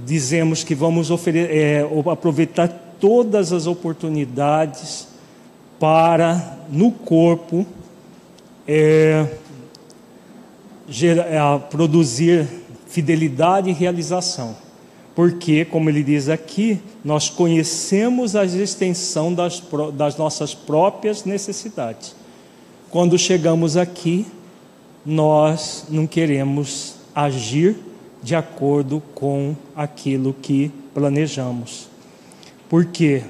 dizemos que vamos é, aproveitar todas as oportunidades para no corpo é, é, produzir fidelidade e realização. Porque, como ele diz aqui, nós conhecemos a extensão das, das nossas próprias necessidades. Quando chegamos aqui, nós não queremos agir de acordo com aquilo que planejamos. Por quê?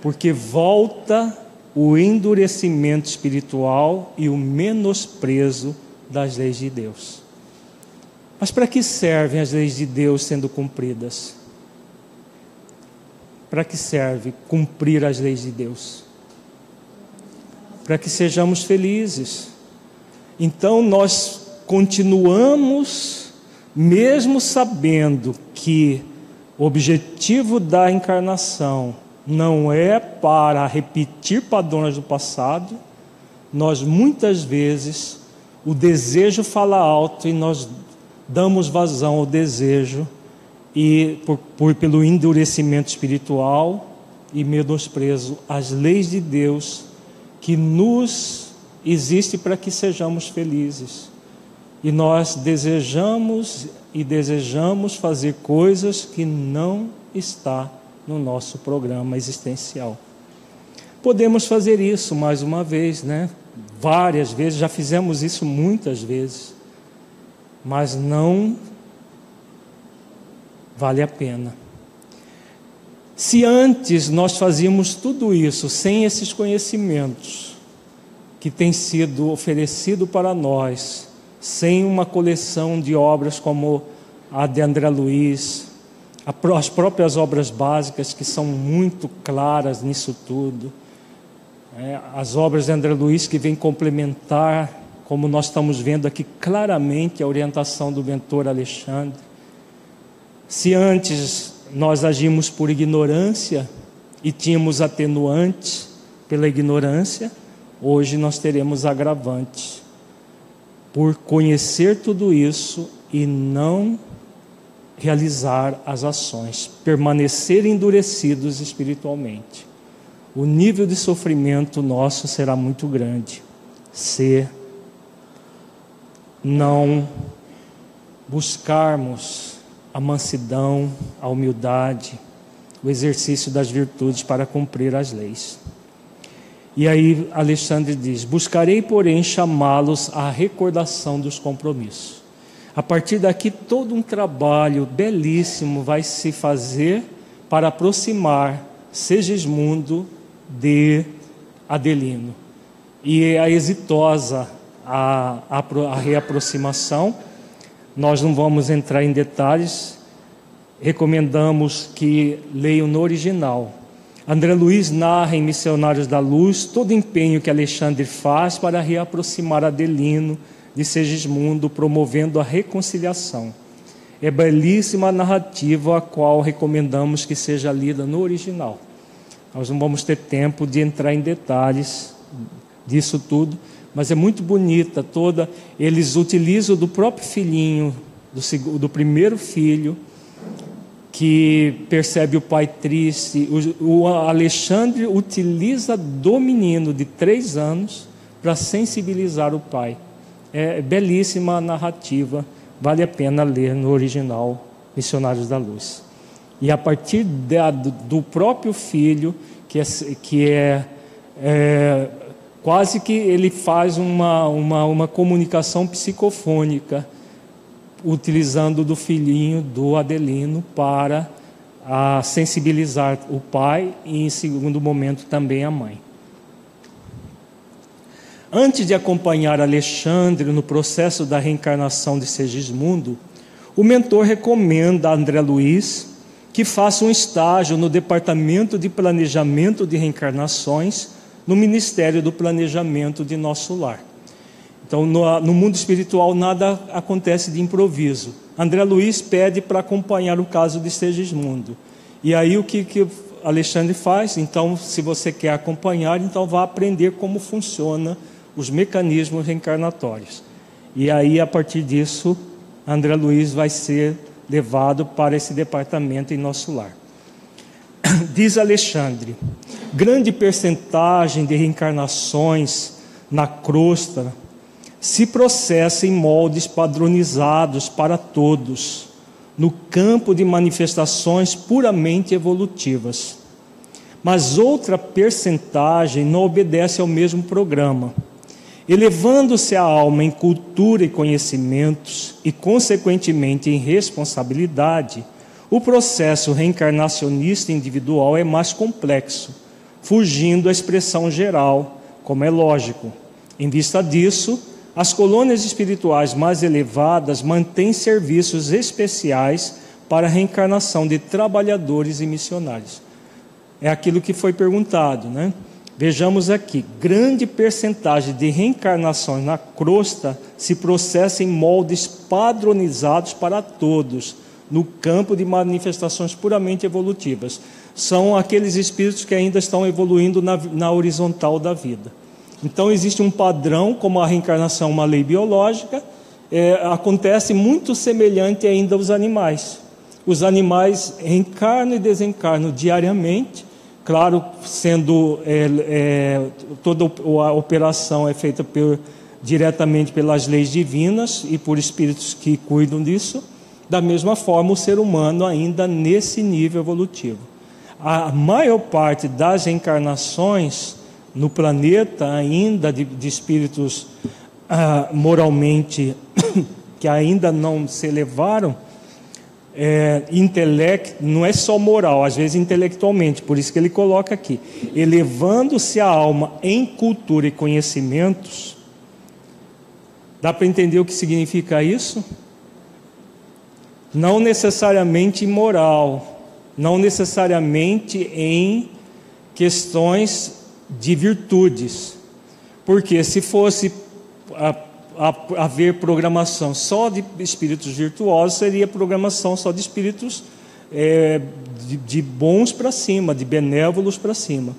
Porque volta o endurecimento espiritual e o menosprezo das leis de Deus. Mas para que servem as leis de Deus sendo cumpridas? Para que serve cumprir as leis de Deus? Para que sejamos felizes. Então nós continuamos, mesmo sabendo que o objetivo da encarnação não é para repetir padrões do passado, nós muitas vezes o desejo fala alto e nós damos vazão ao desejo e por, por pelo endurecimento espiritual e menosprezo às leis de Deus que nos existe para que sejamos felizes. E nós desejamos e desejamos fazer coisas que não está no nosso programa existencial. Podemos fazer isso mais uma vez, né? Várias vezes, já fizemos isso muitas vezes, mas não vale a pena. Se antes nós fazíamos tudo isso sem esses conhecimentos que têm sido oferecido para nós, sem uma coleção de obras como a de André Luiz, as próprias obras básicas que são muito claras nisso tudo, é, as obras de André Luiz que vêm complementar, como nós estamos vendo aqui claramente, a orientação do mentor Alexandre. Se antes nós agimos por ignorância e tínhamos atenuantes pela ignorância, hoje nós teremos agravantes por conhecer tudo isso e não realizar as ações, permanecer endurecidos espiritualmente. O nível de sofrimento nosso será muito grande se não buscarmos a mansidão, a humildade, o exercício das virtudes para cumprir as leis. E aí Alexandre diz: Buscarei, porém, chamá-los à recordação dos compromissos. A partir daqui, todo um trabalho belíssimo vai se fazer para aproximar Segismundo de Adelino. E é exitosa a, a, a reaproximação. Nós não vamos entrar em detalhes, recomendamos que leiam no original. André Luiz narra em Missionários da Luz todo o empenho que Alexandre faz para reaproximar Adelino de Segismundo promovendo a reconciliação. É belíssima a narrativa a qual recomendamos que seja lida no original. Nós não vamos ter tempo de entrar em detalhes disso tudo, mas é muito bonita toda. Eles utilizam do próprio filhinho, do, do primeiro filho, que percebe o pai triste. O, o Alexandre utiliza do menino de três anos para sensibilizar o pai. É belíssima a narrativa, vale a pena ler no original Missionários da Luz. E a partir da, do próprio filho, que é, que é, é quase que ele faz uma, uma, uma comunicação psicofônica utilizando do filhinho do Adelino para a sensibilizar o pai e, em segundo momento, também a mãe. Antes de acompanhar Alexandre no processo da reencarnação de Segismundo, o mentor recomenda a André Luiz que faça um estágio no Departamento de Planejamento de Reencarnações no Ministério do Planejamento de Nosso Lar. Então, no, no, mundo espiritual, nada acontece de improviso. André Luiz pede para acompanhar o caso de Segismundo. E aí, o que, que Alexandre faz? Então, se você quer acompanhar, então vá aprender como funciona os mecanismos reencarnatórios. E aí, a partir disso, André Luiz vai ser levado para esse departamento em nosso lar. Diz Alexandre: grande percentagem de reencarnações na crosta se processa em moldes padronizados para todos, no campo de manifestações puramente evolutivas. Mas outra percentagem não obedece ao mesmo programa. Elevando-se a alma em cultura e conhecimentos, e consequentemente em responsabilidade, o processo reencarnacionista individual é mais complexo, fugindo à expressão geral, como é lógico. Em vista disso, as colônias espirituais mais elevadas mantêm serviços especiais para a reencarnação de trabalhadores e missionários. É aquilo que foi perguntado, né? Vejamos aqui, grande percentagem de reencarnações na crosta se processa em moldes padronizados para todos, no campo de manifestações puramente evolutivas. São aqueles espíritos que ainda estão evoluindo na, na horizontal da vida. Então existe um padrão, como a reencarnação, uma lei biológica, é, acontece muito semelhante ainda aos animais. Os animais reencarnam e desencarnam diariamente, claro, sendo é, é, toda a operação é feita por, diretamente pelas leis divinas e por espíritos que cuidam disso. Da mesma forma, o ser humano ainda nesse nível evolutivo. A maior parte das reencarnações no planeta ainda de, de espíritos ah, moralmente que ainda não se elevaram, é, não é só moral, às vezes intelectualmente, por isso que ele coloca aqui, elevando-se a alma em cultura e conhecimentos, dá para entender o que significa isso? Não necessariamente moral, não necessariamente em questões de virtudes. Porque se fosse haver programação só de espíritos virtuosos, seria programação só de espíritos é, de, de bons para cima, de benévolos para cima.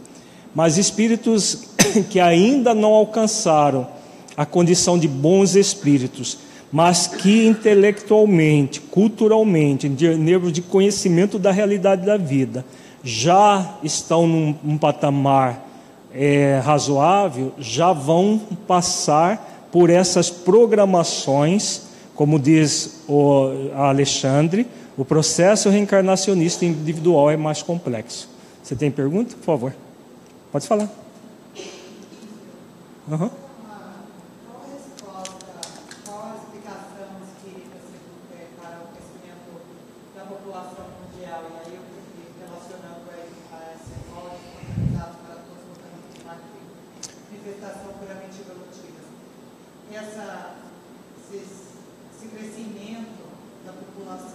Mas espíritos que ainda não alcançaram a condição de bons espíritos, mas que intelectualmente, culturalmente, em nível de conhecimento da realidade da vida, já estão num, num patamar é, razoável já vão passar por essas programações, como diz o Alexandre, o processo reencarnacionista individual é mais complexo. Você tem pergunta? Por favor. Pode falar. Uhum.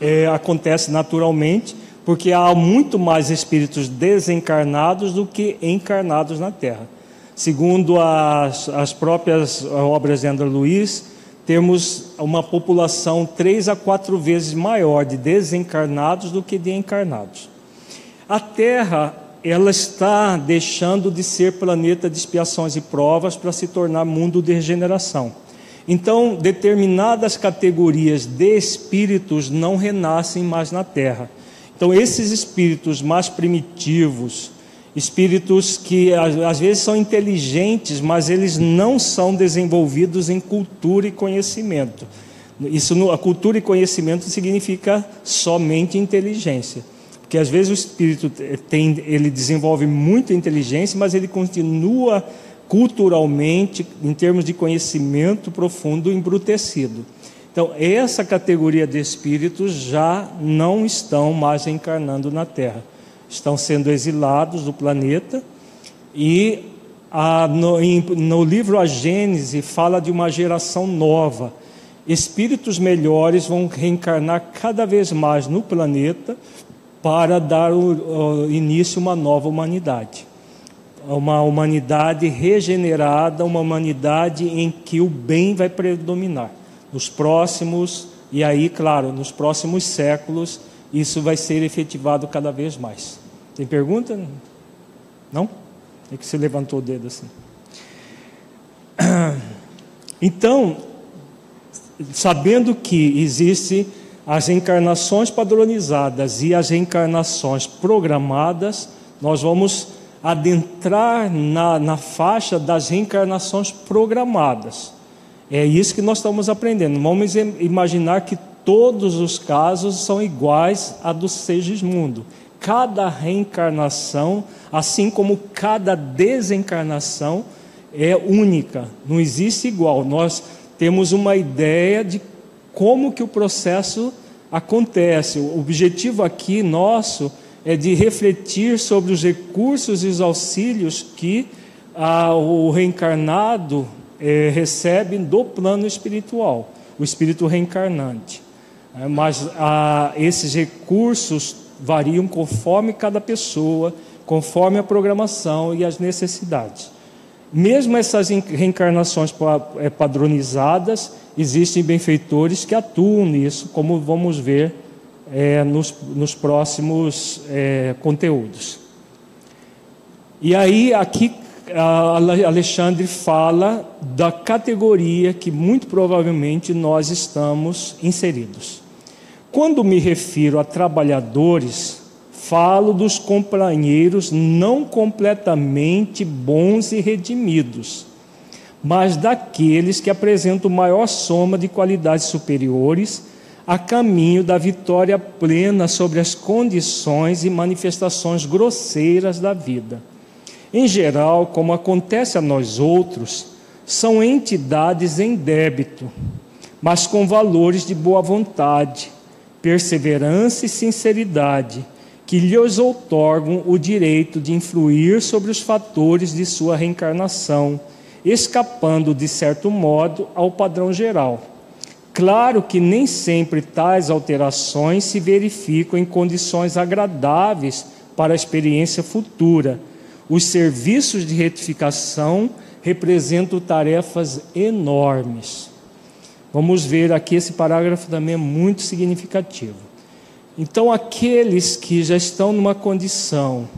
é, acontece naturalmente porque há muito mais espíritos desencarnados do que encarnados na Terra. Segundo as, as próprias obras de André Luiz, temos uma população três a quatro vezes maior de desencarnados do que de encarnados. A Terra, ela está deixando de ser planeta de expiações e provas para se tornar mundo de regeneração. Então, determinadas categorias de espíritos não renascem mais na Terra. Então, esses espíritos mais primitivos, espíritos que às vezes são inteligentes, mas eles não são desenvolvidos em cultura e conhecimento. Isso, a cultura e conhecimento significa somente inteligência. Porque às vezes o espírito tem, ele desenvolve muita inteligência, mas ele continua culturalmente, em termos de conhecimento profundo, embrutecido. Então, essa categoria de espíritos já não estão mais encarnando na Terra. Estão sendo exilados do planeta e a, no, em, no livro A Gênese fala de uma geração nova. Espíritos melhores vão reencarnar cada vez mais no planeta para dar o, o início a uma nova humanidade. Uma humanidade regenerada, uma humanidade em que o bem vai predominar nos próximos, e aí, claro, nos próximos séculos, isso vai ser efetivado cada vez mais. Tem pergunta? Não? É que você levantou o dedo assim. Então, sabendo que existe as encarnações padronizadas e as encarnações programadas, nós vamos adentrar na, na faixa das reencarnações programadas. É isso que nós estamos aprendendo. Vamos imaginar que todos os casos são iguais a do Segismundo. Cada reencarnação, assim como cada desencarnação, é única, não existe igual. Nós temos uma ideia de como que o processo acontece. O objetivo aqui nosso é de refletir sobre os recursos e os auxílios que ah, o reencarnado é, recebe do plano espiritual, o espírito reencarnante. É, mas a, esses recursos variam conforme cada pessoa, conforme a programação e as necessidades. Mesmo essas reencarnações é, padronizadas, existem benfeitores que atuam nisso, como vamos ver é, nos, nos, próximos é, conteúdos. E aí, aqui Alexandre fala da categoria que muito provavelmente nós estamos inseridos. Quando me refiro a trabalhadores, falo dos companheiros não completamente bons e redimidos, mas daqueles que apresentam maior soma de qualidades superiores a caminho da vitória plena sobre as condições e manifestações grosseiras da vida em geral, como acontece a nós outros, são entidades em débito, mas com valores de boa vontade, perseverança e sinceridade, que lhes outorgam o direito de influir sobre os fatores de sua reencarnação, escapando, de certo modo, ao padrão geral. Claro que nem sempre tais alterações se verificam em condições agradáveis para a experiência futura os serviços de retificação representam tarefas enormes. Vamos ver aqui, esse parágrafo também é muito significativo. Então, aqueles que já estão numa condição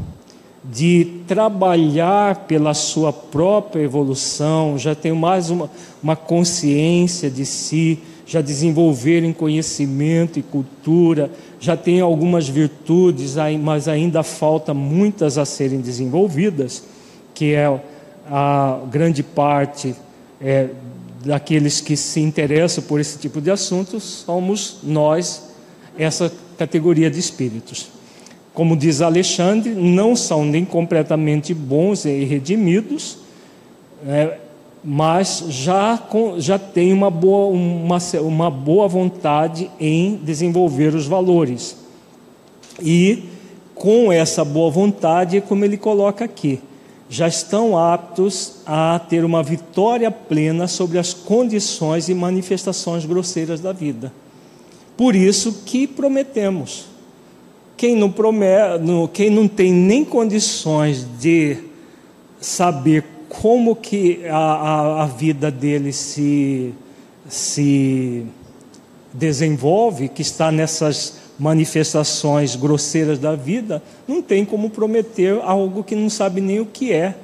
de trabalhar pela sua própria evolução, já têm mais uma, uma consciência de si, já desenvolveram conhecimento e cultura, já tem algumas virtudes, mas ainda falta muitas a serem desenvolvidas, que é a grande parte é, daqueles que se interessam por esse tipo de assuntos, somos nós, essa categoria de espíritos. Como diz Alexandre, não são nem completamente bons e redimidos, é, mas já, já tem uma boa, uma, uma boa vontade em desenvolver os valores. E com essa boa vontade, como ele coloca aqui, já estão aptos a ter uma vitória plena sobre as condições e manifestações grosseiras da vida. Por isso que prometemos. quem não, promete, quem não tem nem condições de saber como que a, a, a vida dele se, se desenvolve, que está nessas manifestações grosseiras da vida, não tem como prometer algo que não sabe nem o que é.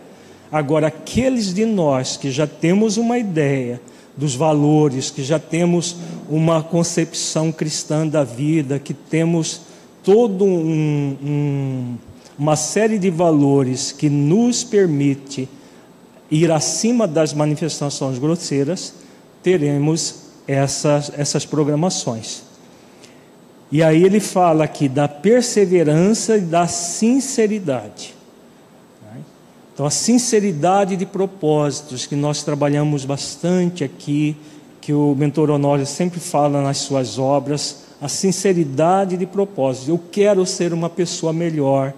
Agora, aqueles de nós que já temos uma ideia dos valores, que já temos uma concepção cristã da vida, que temos todo um, um, uma série de valores que nos permite ir acima das manifestações grosseiras, teremos essas, essas programações. E aí ele fala aqui da perseverança e da sinceridade. Então, a sinceridade de propósitos, que nós trabalhamos bastante aqui, que o mentor Honório sempre fala nas suas obras, a sinceridade de propósitos. Eu quero ser uma pessoa melhor,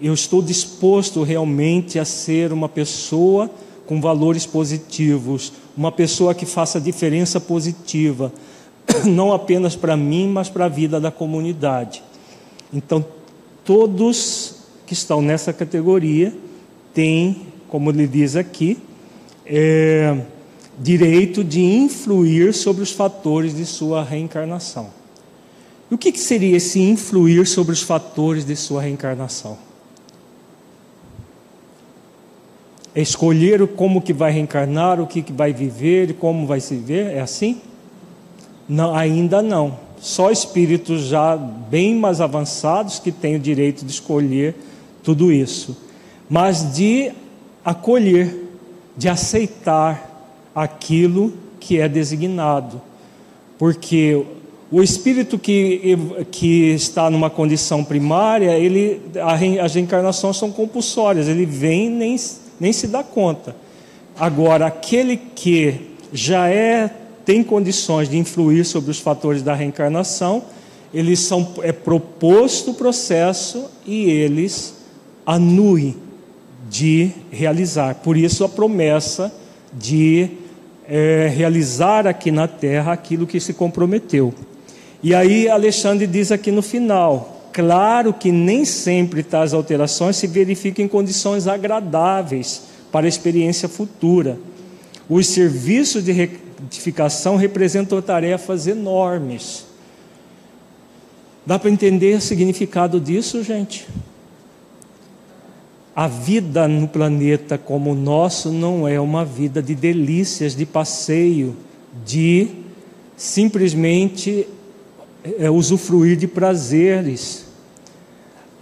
eu estou disposto realmente a ser uma pessoa com valores positivos, uma pessoa que faça diferença positiva, não apenas para mim, mas para a vida da comunidade. Então, todos que estão nessa categoria, tem, como ele diz aqui, é, direito de influir sobre os fatores de sua reencarnação. E o que, que seria esse influir sobre os fatores de sua reencarnação? É escolher como que vai reencarnar, o que, que vai viver como vai se ver? É assim? Não, ainda não. Só espíritos já bem mais avançados que têm o direito de escolher tudo isso mas de acolher, de aceitar aquilo que é designado. Porque o espírito que, que está numa condição primária, ele, as reencarnações são compulsórias, ele vem nem, nem se dá conta. Agora, aquele que já é, tem condições de influir sobre os fatores da reencarnação, eles são, é proposto o processo e eles anuem de realizar. Por isso a promessa de é, realizar aqui na terra aquilo que se comprometeu. E aí Alexandre diz aqui no final: claro que nem sempre tais alterações se verificam em condições agradáveis para a experiência futura. Os serviços de retificação representam tarefas enormes. Dá para entender o significado disso, gente? A vida no planeta como o nosso não é uma vida de delícias, de passeio, de simplesmente é, usufruir de prazeres.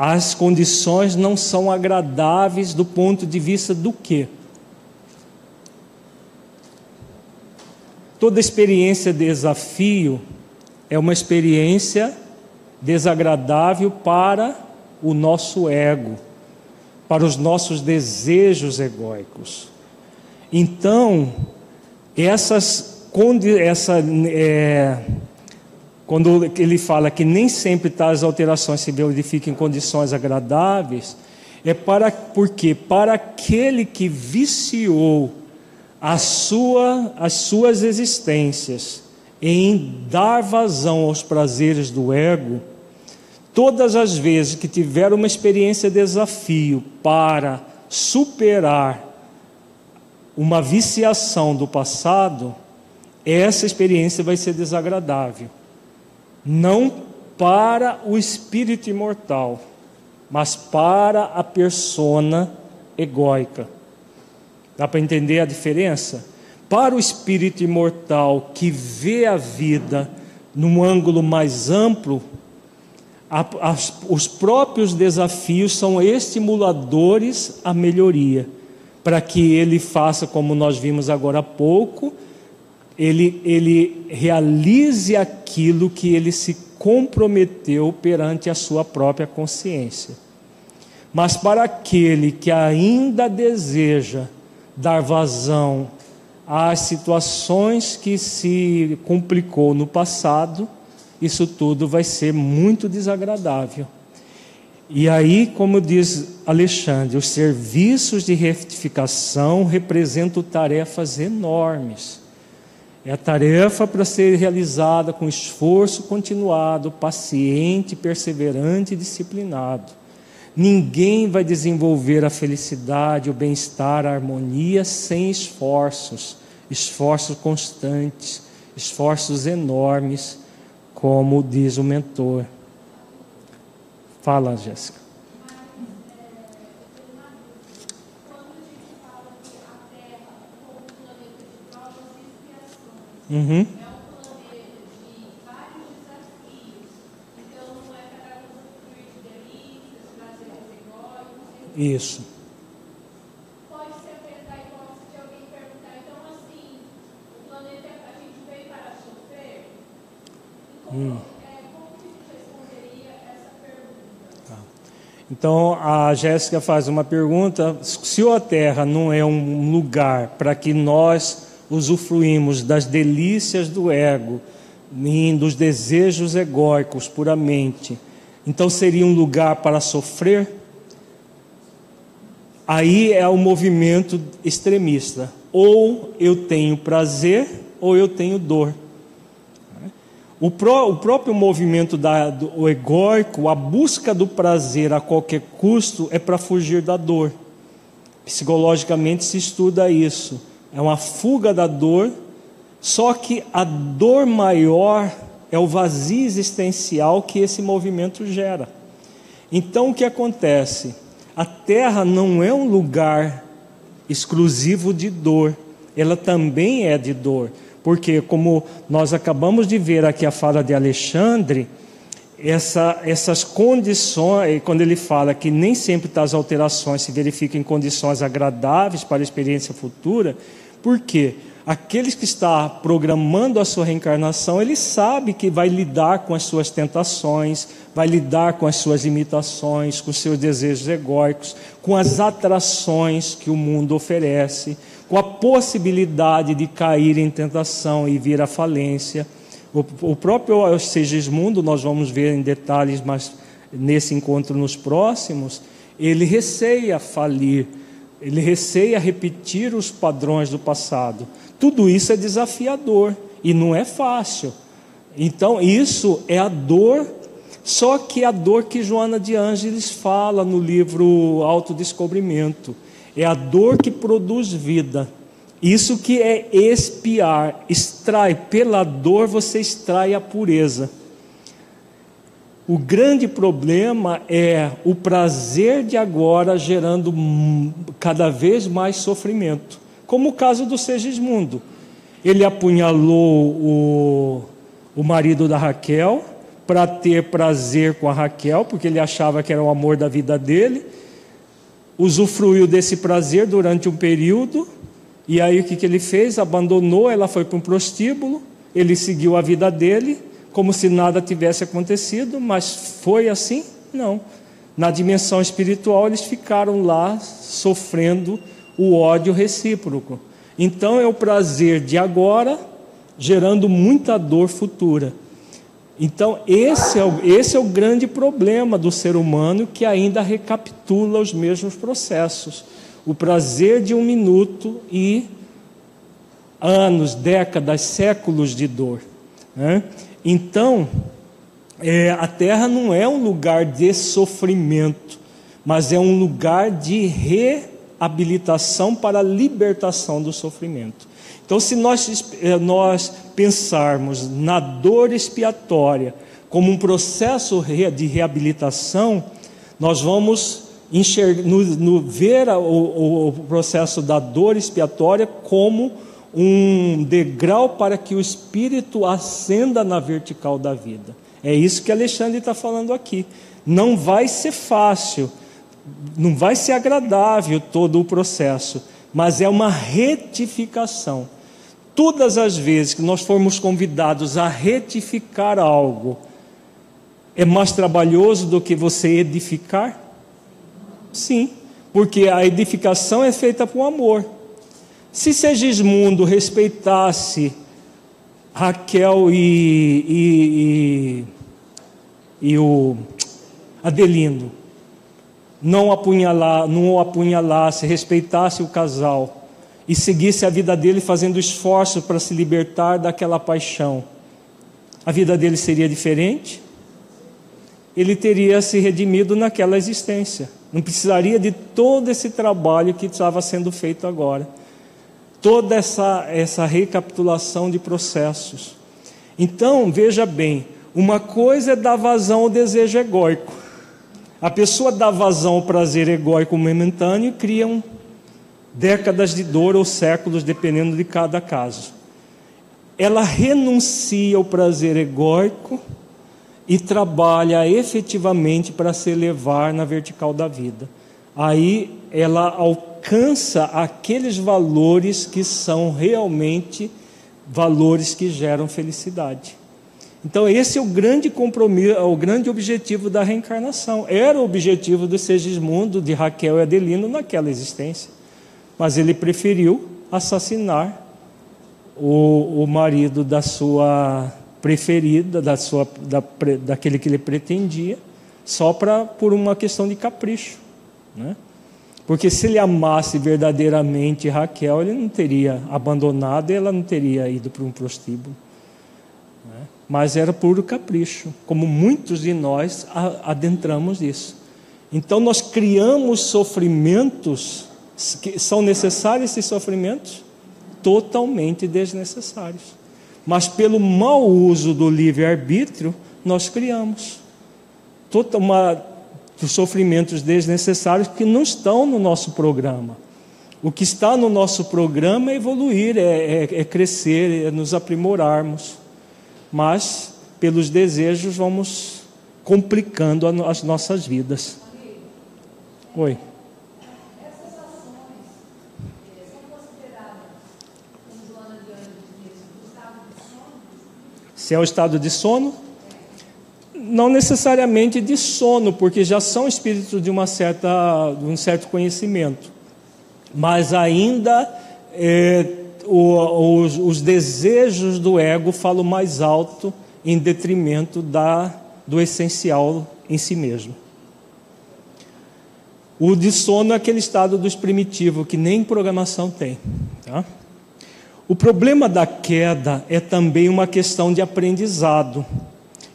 As condições não são agradáveis do ponto de vista do quê? Toda experiência de desafio é uma experiência desagradável para o nosso ego para os nossos desejos egóicos. Então, essas essa, é, quando ele fala que nem sempre tais alterações se verificam em condições agradáveis, é para porque para aquele que viciou a sua, as suas existências em dar vazão aos prazeres do ego, Todas as vezes que tiver uma experiência de desafio para superar uma viciação do passado, essa experiência vai ser desagradável. Não para o espírito imortal, mas para a persona egóica. Dá para entender a diferença? Para o espírito imortal que vê a vida num ângulo mais amplo, as, os próprios desafios são estimuladores à melhoria, para que ele faça, como nós vimos agora há pouco, ele, ele realize aquilo que ele se comprometeu perante a sua própria consciência. Mas para aquele que ainda deseja dar vazão às situações que se complicou no passado, isso tudo vai ser muito desagradável. E aí, como diz Alexandre, os serviços de retificação representam tarefas enormes. É a tarefa para ser realizada com esforço continuado, paciente, perseverante e disciplinado. Ninguém vai desenvolver a felicidade, o bem-estar, a harmonia sem esforços, esforços constantes, esforços enormes, como diz o mentor. Fala, Jéssica. Uhum. Isso. Pode ser apresentar a hipótese de alguém perguntar, então assim, o planeta a gente veio para sofrer? Como, é, como que responderia essa pergunta? Então a Jéssica faz uma pergunta: se a Terra não é um lugar para que nós usufruímos das delícias do ego, e dos desejos egóicos puramente, então seria um lugar para sofrer? Aí é o movimento extremista. Ou eu tenho prazer, ou eu tenho dor. O, pró, o próprio movimento da, do egóico, a busca do prazer a qualquer custo, é para fugir da dor. Psicologicamente se estuda isso. É uma fuga da dor, só que a dor maior é o vazio existencial que esse movimento gera. Então o que acontece? A terra não é um lugar exclusivo de dor, ela também é de dor, porque, como nós acabamos de ver aqui a fala de Alexandre, essa, essas condições, quando ele fala que nem sempre tais alterações se verificam em condições agradáveis para a experiência futura, por quê? Aqueles que está programando a sua reencarnação, ele sabe que vai lidar com as suas tentações, vai lidar com as suas limitações, com seus desejos egóicos, com as atrações que o mundo oferece, com a possibilidade de cair em tentação e vir à falência. O, o próprio Segismundo, nós vamos ver em detalhes, mas nesse encontro nos próximos, ele receia falir, ele receia repetir os padrões do passado. Tudo isso é desafiador e não é fácil. Então, isso é a dor, só que a dor que Joana de Ângeles fala no livro Autodescobrimento. É a dor que produz vida. Isso que é expiar, extrai, pela dor você extrai a pureza. O grande problema é o prazer de agora gerando cada vez mais sofrimento como o caso do Segismundo. Ele apunhalou o, o marido da Raquel para ter prazer com a Raquel, porque ele achava que era o amor da vida dele. Usufruiu desse prazer durante um período, e aí o que, que ele fez? Abandonou, ela foi para um prostíbulo, ele seguiu a vida dele, como se nada tivesse acontecido, mas foi assim? Não. Na dimensão espiritual, eles ficaram lá sofrendo o ódio recíproco. Então é o prazer de agora gerando muita dor futura. Então, esse é, o, esse é o grande problema do ser humano que ainda recapitula os mesmos processos. O prazer de um minuto e anos, décadas, séculos de dor. Né? Então, é, a Terra não é um lugar de sofrimento, mas é um lugar de re habilitação para a libertação do sofrimento. Então, se nós, eh, nós pensarmos na dor expiatória como um processo de reabilitação, nós vamos enxergar, no, no, ver o, o, o processo da dor expiatória como um degrau para que o espírito ascenda na vertical da vida. É isso que Alexandre está falando aqui. Não vai ser fácil, não vai ser agradável todo o processo, mas é uma retificação. Todas as vezes que nós formos convidados a retificar algo, é mais trabalhoso do que você edificar? Sim, porque a edificação é feita por amor. Se Segismundo respeitasse Raquel e, e, e, e o Adelino, não apunhalar, não apunhalasse, respeitasse o casal e seguisse a vida dele fazendo esforço para se libertar daquela paixão, a vida dele seria diferente? Ele teria se redimido naquela existência. Não precisaria de todo esse trabalho que estava sendo feito agora. Toda essa, essa recapitulação de processos. Então, veja bem: uma coisa é dar vazão ao desejo egóico. A pessoa dá vazão ao prazer egóico momentâneo e criam décadas de dor ou séculos, dependendo de cada caso. Ela renuncia ao prazer egóico e trabalha efetivamente para se elevar na vertical da vida. Aí ela alcança aqueles valores que são realmente valores que geram felicidade. Então esse é o grande compromisso, é o grande objetivo da reencarnação. Era o objetivo do Segismundo, de Raquel e Adelino naquela existência. Mas ele preferiu assassinar o, o marido da sua preferida, da sua, da, daquele que ele pretendia, só pra, por uma questão de capricho. Né? Porque se ele amasse verdadeiramente Raquel, ele não teria abandonado e ela não teria ido para um prostíbulo. Né? Mas era puro capricho, como muitos de nós adentramos isso. Então nós criamos sofrimentos que são necessários esses sofrimentos totalmente desnecessários. Mas pelo mau uso do livre-arbítrio, nós criamos toda uma, sofrimentos desnecessários que não estão no nosso programa. O que está no nosso programa é evoluir, é, é, é crescer, é nos aprimorarmos. Mas, pelos desejos, vamos complicando as nossas vidas. Oi. Se é o estado de sono, não necessariamente de sono, porque já são espíritos de, uma certa, um certo conhecimento, mas ainda é, o, os, os, desejos do ego falam mais alto em detrimento da, do essencial em si mesmo. O de sono é aquele estado dos primitivos que nem programação tem. Tá? O problema da queda é também uma questão de aprendizado.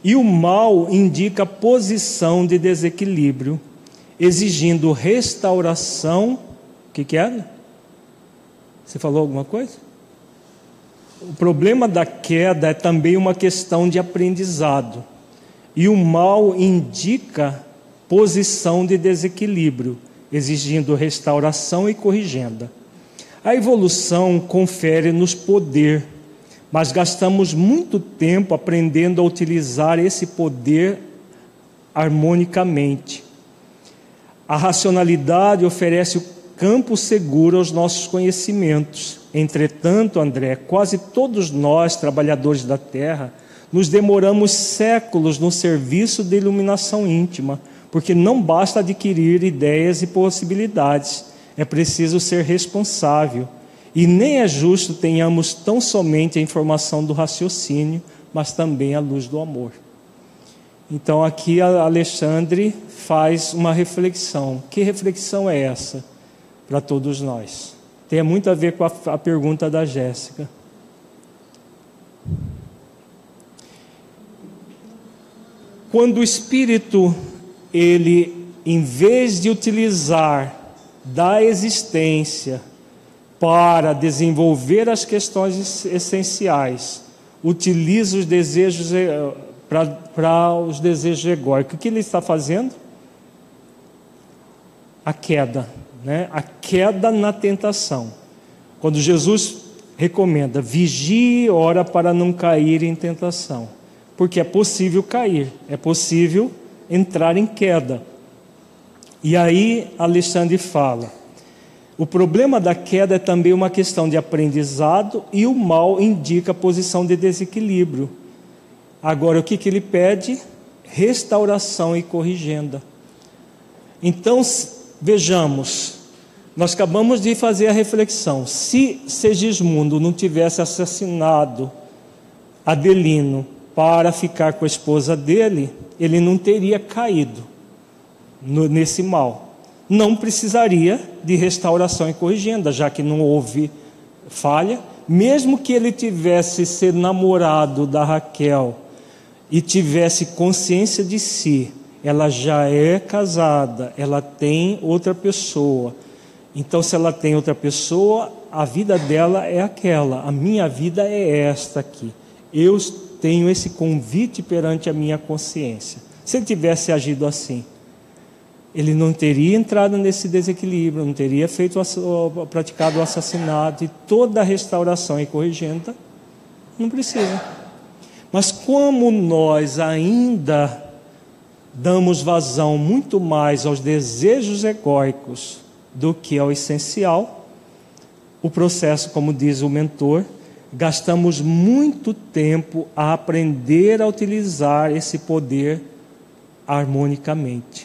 E o mal indica posição de desequilíbrio, exigindo restauração. O que, que é? Você falou alguma coisa? O problema da queda é também uma questão de aprendizado. E o mal indica posição de desequilíbrio, exigindo restauração e corrigenda. A evolução confere-nos poder, mas gastamos muito tempo aprendendo a utilizar esse poder harmonicamente. A racionalidade oferece o campo seguro aos nossos conhecimentos. Entretanto, André, quase todos nós, trabalhadores da terra, nos demoramos séculos no serviço de iluminação íntima, porque não basta adquirir ideias e possibilidades é preciso ser responsável. E nem é justo tenhamos tão somente a informação do raciocínio, mas também a luz do amor. Então aqui Alexandre faz uma reflexão. Que reflexão é essa para todos nós? Tem muito a ver com a, a pergunta da Jéssica. Quando o espírito ele em vez de utilizar da existência para desenvolver as questões essenciais, utiliza os desejos eh, para os desejos egóicos. O que ele está fazendo? A queda, né? A queda na tentação. Quando Jesus recomenda vigie e ora para não cair em tentação, porque é possível cair, é possível entrar em queda. E aí Alexandre fala: o problema da queda é também uma questão de aprendizado e o mal indica a posição de desequilíbrio. Agora, o que, que ele pede? Restauração e corrigenda. Então, vejamos, nós acabamos de fazer a reflexão: se Segismundo não tivesse assassinado Adelino para ficar com a esposa dele, ele não teria caído no, nesse mal. Não precisaria de restauração e corrigenda, já que não houve falha, mesmo que ele tivesse sido namorado da Raquel e tivesse consciência de si, ela já é casada, ela tem outra pessoa. Então, se ela tem outra pessoa, a vida dela é aquela, a minha vida é esta aqui. Eu tenho esse convite perante a minha consciência. Se ele tivesse agido assim, ele não teria entrado nesse desequilíbrio, não teria feito praticado o assassinato e toda a restauração e corrigenda, não precisa. Mas como nós ainda damos vazão muito mais aos desejos egóicos do que ao essencial, o processo, como diz o mentor, gastamos muito tempo a aprender a utilizar esse poder harmonicamente.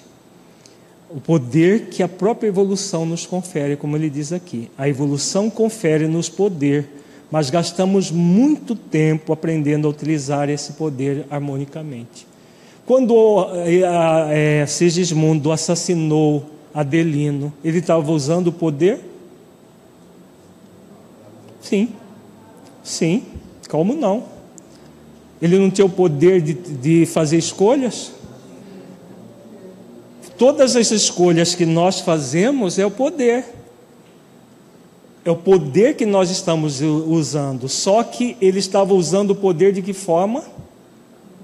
O poder que a própria evolução nos confere, como ele diz aqui. A evolução confere-nos poder, mas gastamos muito tempo aprendendo a utilizar esse poder harmonicamente. Quando é, Sigismundo assassinou Adelino, ele estava usando o poder Sim, sim, como não? Ele não tinha o poder de, de fazer escolhas? Todas as escolhas que nós fazemos é o poder. É o poder que nós estamos usando. Só que ele estava usando o poder de que forma?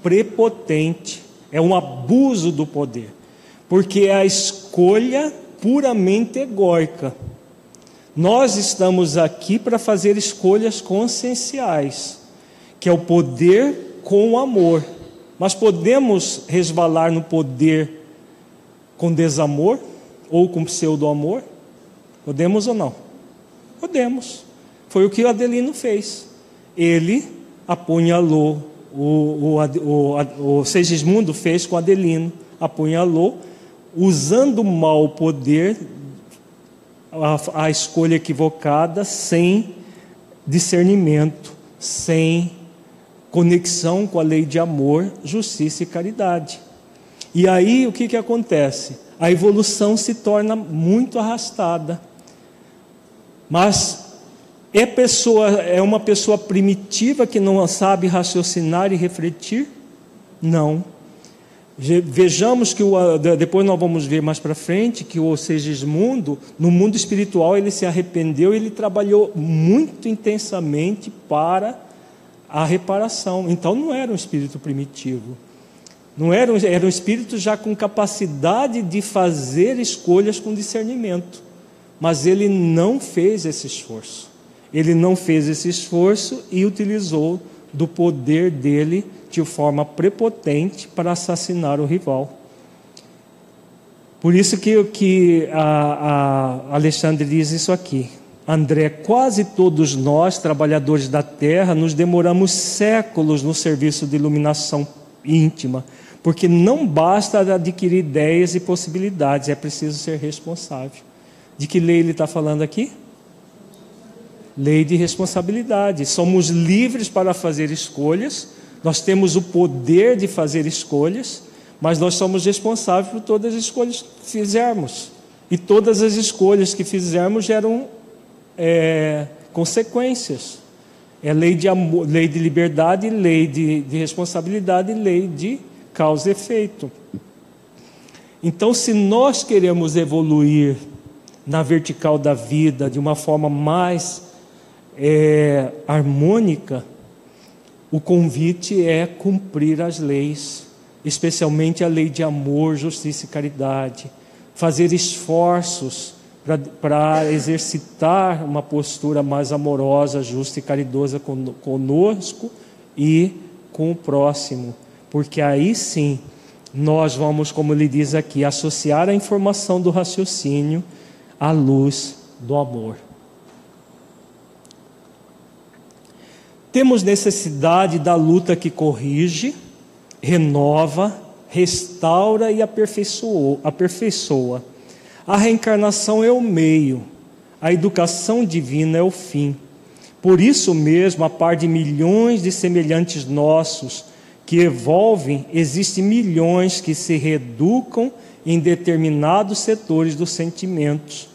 Prepotente. É um abuso do poder. Porque é a escolha puramente egóica. Nós estamos aqui para fazer escolhas conscienciais, que é o poder com o amor. Mas podemos resvalar no poder com desamor ou com pseudo-amor? Podemos ou não? Podemos. Foi o que o Adelino fez. Ele apunhalou, o, o, o, o Segismundo fez com Adelino, apunhalou, usando mal o poder a, a escolha equivocada sem discernimento, sem conexão com a lei de amor, justiça e caridade. E aí o que, que acontece? A evolução se torna muito arrastada. Mas é, pessoa, é uma pessoa primitiva que não sabe raciocinar e refletir? Não. Vejamos que o, depois nós vamos ver mais para frente que o Segismundo, no mundo espiritual, ele se arrependeu, ele trabalhou muito intensamente para a reparação. Então não era um espírito primitivo. Não era um, era um espírito já com capacidade de fazer escolhas com discernimento. Mas ele não fez esse esforço. Ele não fez esse esforço e utilizou do poder dele de forma prepotente para assassinar o rival. Por isso que, que a, a Alexandre diz isso aqui. André, quase todos nós, trabalhadores da terra, nos demoramos séculos no serviço de iluminação íntima, porque não basta adquirir ideias e possibilidades, é preciso ser responsável. De que lei ele está falando aqui? Lei de responsabilidade. Somos livres para fazer escolhas, nós temos o poder de fazer escolhas, mas nós somos responsáveis por todas as escolhas que fizermos. E todas as escolhas que fizermos geram é, consequências. É lei de, amor, lei de liberdade, lei de, de responsabilidade, lei de causa e efeito. Então, se nós queremos evoluir na vertical da vida de uma forma mais é, harmônica, o convite é cumprir as leis, especialmente a lei de amor, justiça e caridade, fazer esforços para exercitar uma postura mais amorosa, justa e caridosa conosco e com o próximo, porque aí sim nós vamos, como ele diz aqui, associar a informação do raciocínio à luz do amor. Temos necessidade da luta que corrige, renova, restaura e aperfeiçoa. A reencarnação é o meio, a educação divina é o fim. Por isso mesmo, a par de milhões de semelhantes nossos que evolvem, existem milhões que se reeducam em determinados setores dos sentimentos,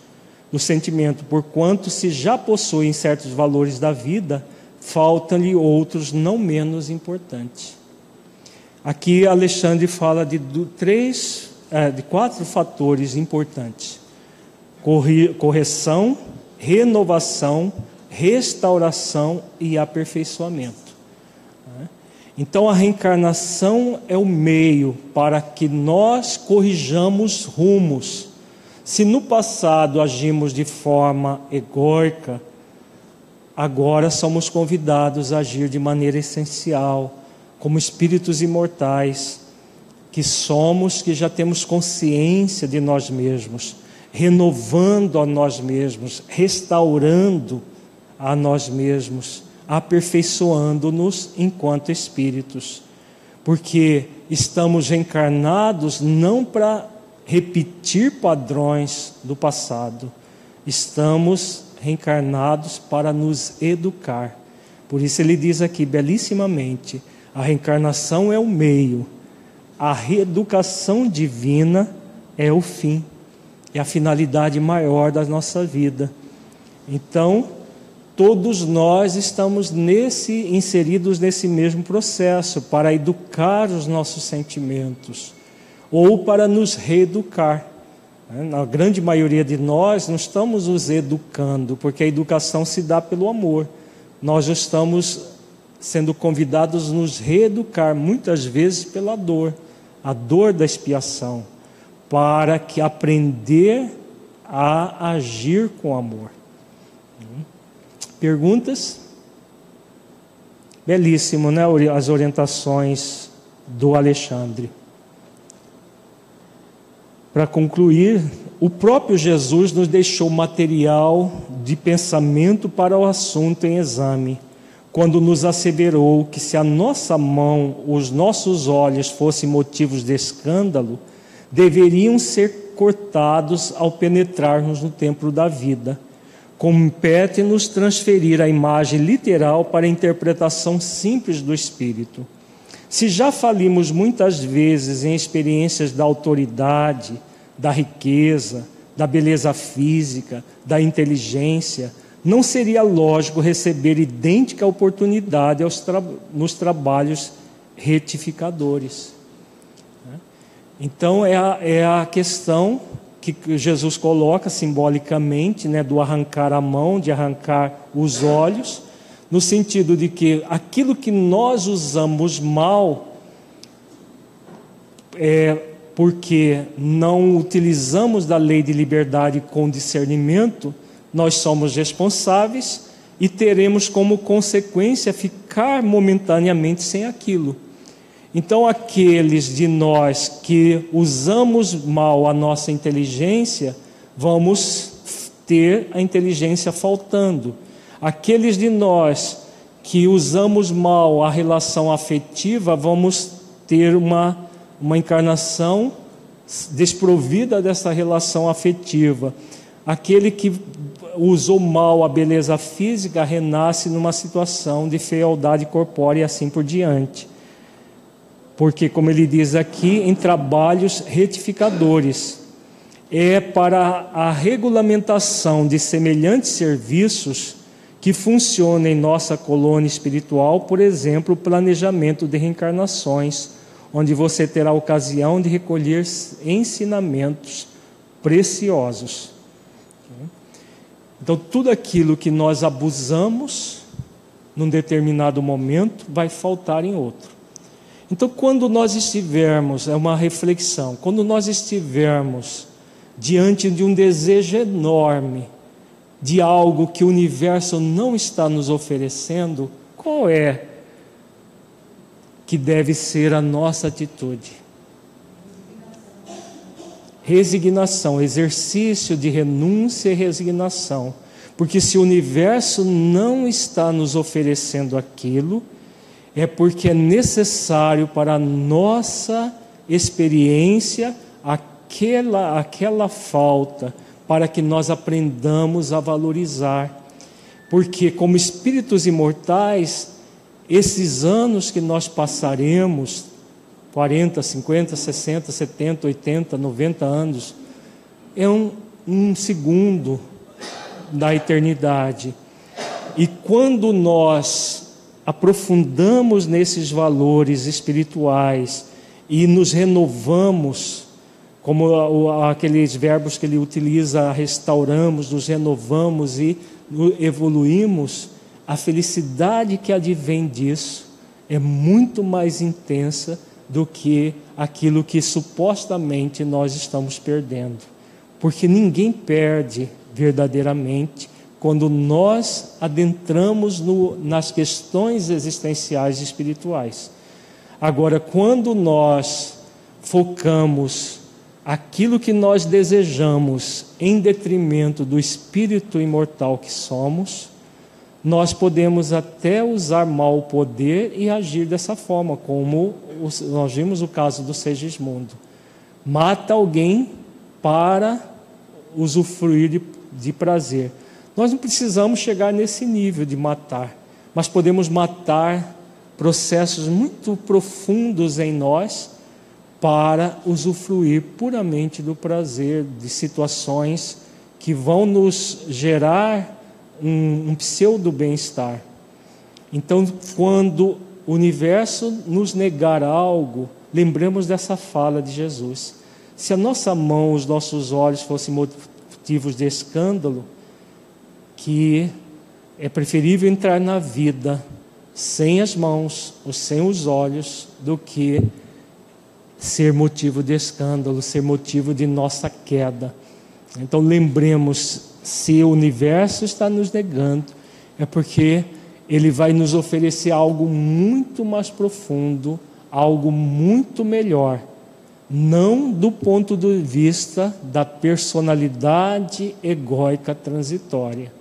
no sentimento, porquanto se já possuem certos valores da vida, faltam-lhe outros não menos importantes. Aqui Alexandre fala de, de três, é, de quatro fatores importantes: correção, renovação, restauração e aperfeiçoamento. Então a reencarnação é o meio para que nós corrijamos rumos. Se no passado agimos de forma egóica, agora somos convidados a agir de maneira essencial, como espíritos imortais, que somos, que já temos consciência de nós mesmos, renovando a nós mesmos, restaurando a nós mesmos aperfeiçoando-nos enquanto espíritos, porque estamos encarnados não para repetir padrões do passado, estamos reencarnados para nos educar. Por isso ele diz aqui belíssimamente: a reencarnação é o meio, a reeducação divina é o fim, é a finalidade maior da nossa vida. Então, todos nós estamos nesse inseridos nesse mesmo processo para educar os nossos sentimentos ou para nos reeducar. Né? Na grande maioria de nós não estamos nos educando, porque a educação se dá pelo amor. Nós estamos sendo convidados a nos reeducar muitas vezes pela dor, a dor da expiação, para que aprender a agir com amor. Perguntas? Belíssimo, né? As orientações do Alexandre. Para concluir, o próprio Jesus nos deixou material de pensamento para o assunto em exame, quando nos asseverou que se a nossa mão, os nossos olhos fossem motivos de escândalo, deveriam ser cortados ao penetrarmos no templo da vida compete-nos transferir a imagem literal para a interpretação simples do Espírito. Se já falimos muitas vezes em experiências da autoridade, da riqueza, da beleza física, da inteligência, não seria lógico receber idêntica oportunidade tra nos trabalhos retificadores. Então, é a, é a questão que Jesus coloca simbolicamente, né, do arrancar a mão, de arrancar os olhos, no sentido de que aquilo que nós usamos mal é porque não utilizamos da lei de liberdade com discernimento, nós somos responsáveis e teremos como consequência ficar momentaneamente sem aquilo. Então, aqueles de nós que usamos mal a nossa inteligência, vamos ter a inteligência faltando. Aqueles de nós que usamos mal a relação afetiva, vamos ter uma, uma encarnação desprovida dessa relação afetiva. Aquele que usou mal a beleza física renasce numa situação de fealdade corpórea e assim por diante porque, como ele diz aqui, em trabalhos retificadores. É para a regulamentação de semelhantes serviços que funciona em nossa colônia espiritual, por exemplo, o planejamento de reencarnações, onde você terá ocasião de recolher ensinamentos preciosos. Então, tudo aquilo que nós abusamos num determinado momento vai faltar em outro. Então, quando nós estivermos, é uma reflexão, quando nós estivermos diante de um desejo enorme de algo que o universo não está nos oferecendo, qual é que deve ser a nossa atitude? Resignação, exercício de renúncia e resignação. Porque se o universo não está nos oferecendo aquilo, é porque é necessário para a nossa experiência aquela, aquela falta, para que nós aprendamos a valorizar. Porque, como espíritos imortais, esses anos que nós passaremos 40, 50, 60, 70, 80, 90 anos é um, um segundo da eternidade. E quando nós aprofundamos nesses valores espirituais e nos renovamos, como aqueles verbos que ele utiliza, restauramos, nos renovamos e evoluímos, a felicidade que advém disso é muito mais intensa do que aquilo que supostamente nós estamos perdendo. Porque ninguém perde verdadeiramente quando nós adentramos no, nas questões existenciais e espirituais. Agora, quando nós focamos aquilo que nós desejamos em detrimento do espírito imortal que somos, nós podemos até usar mal o poder e agir dessa forma, como nós vimos o caso do Segismundo. Mata alguém para usufruir de, de prazer. Nós não precisamos chegar nesse nível de matar, mas podemos matar processos muito profundos em nós para usufruir puramente do prazer, de situações que vão nos gerar um, um pseudo bem-estar. Então, quando o universo nos negar algo, lembramos dessa fala de Jesus. Se a nossa mão, os nossos olhos fossem motivos de escândalo, que é preferível entrar na vida sem as mãos ou sem os olhos do que ser motivo de escândalo, ser motivo de nossa queda. Então lembremos, se o universo está nos negando, é porque ele vai nos oferecer algo muito mais profundo, algo muito melhor, não do ponto de vista da personalidade egóica transitória,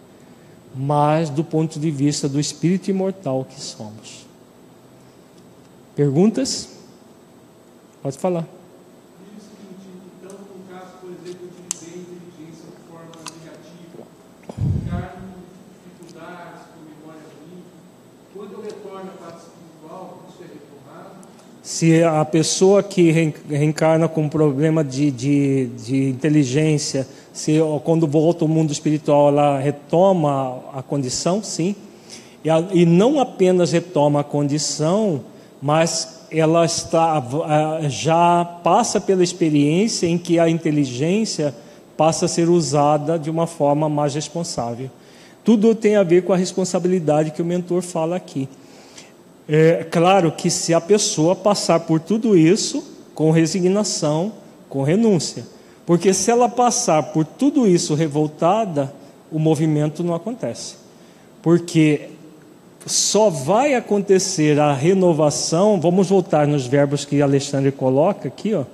mas do ponto de vista do espírito imortal que somos. Perguntas? Pode falar. Se a pessoa que reencarna com problema de, de, de inteligência, se quando volta ao mundo espiritual ela retoma a condição, sim. E, a, e não apenas retoma a condição, mas ela está, já passa pela experiência em que a inteligência passa a ser usada de uma forma mais responsável. Tudo tem a ver com a responsabilidade que o mentor fala aqui. É claro que se a pessoa passar por tudo isso com resignação, com renúncia, porque se ela passar por tudo isso revoltada, o movimento não acontece. Porque só vai acontecer a renovação, vamos voltar nos verbos que Alexandre coloca aqui, ó.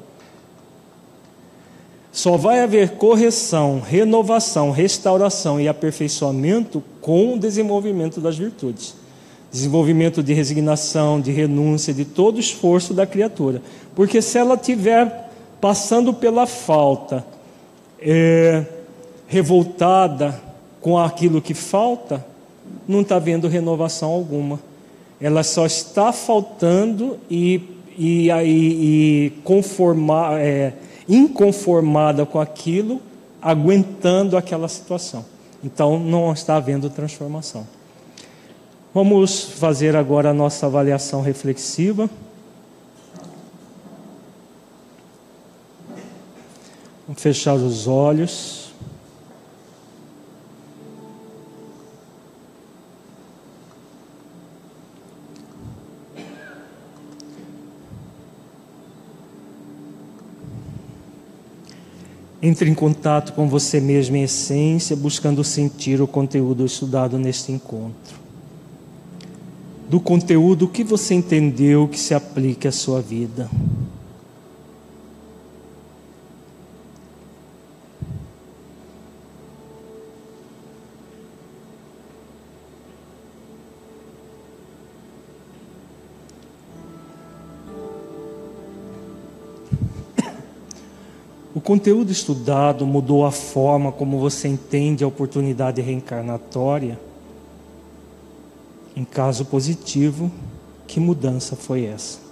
Só vai haver correção, renovação, restauração e aperfeiçoamento com o desenvolvimento das virtudes. Desenvolvimento de resignação, de renúncia, de todo esforço da criatura. Porque se ela tiver passando pela falta, é, revoltada com aquilo que falta, não está vendo renovação alguma. Ela só está faltando e, e, e, conformar, é, inconformada com aquilo, aguentando aquela situação. Então não está havendo transformação. Vamos fazer agora a nossa avaliação reflexiva. Vamos fechar os olhos. Entre em contato com você mesmo em essência, buscando sentir o conteúdo estudado neste encontro. Do conteúdo que você entendeu que se aplique à sua vida. Conteúdo estudado mudou a forma como você entende a oportunidade reencarnatória? Em caso positivo, que mudança foi essa?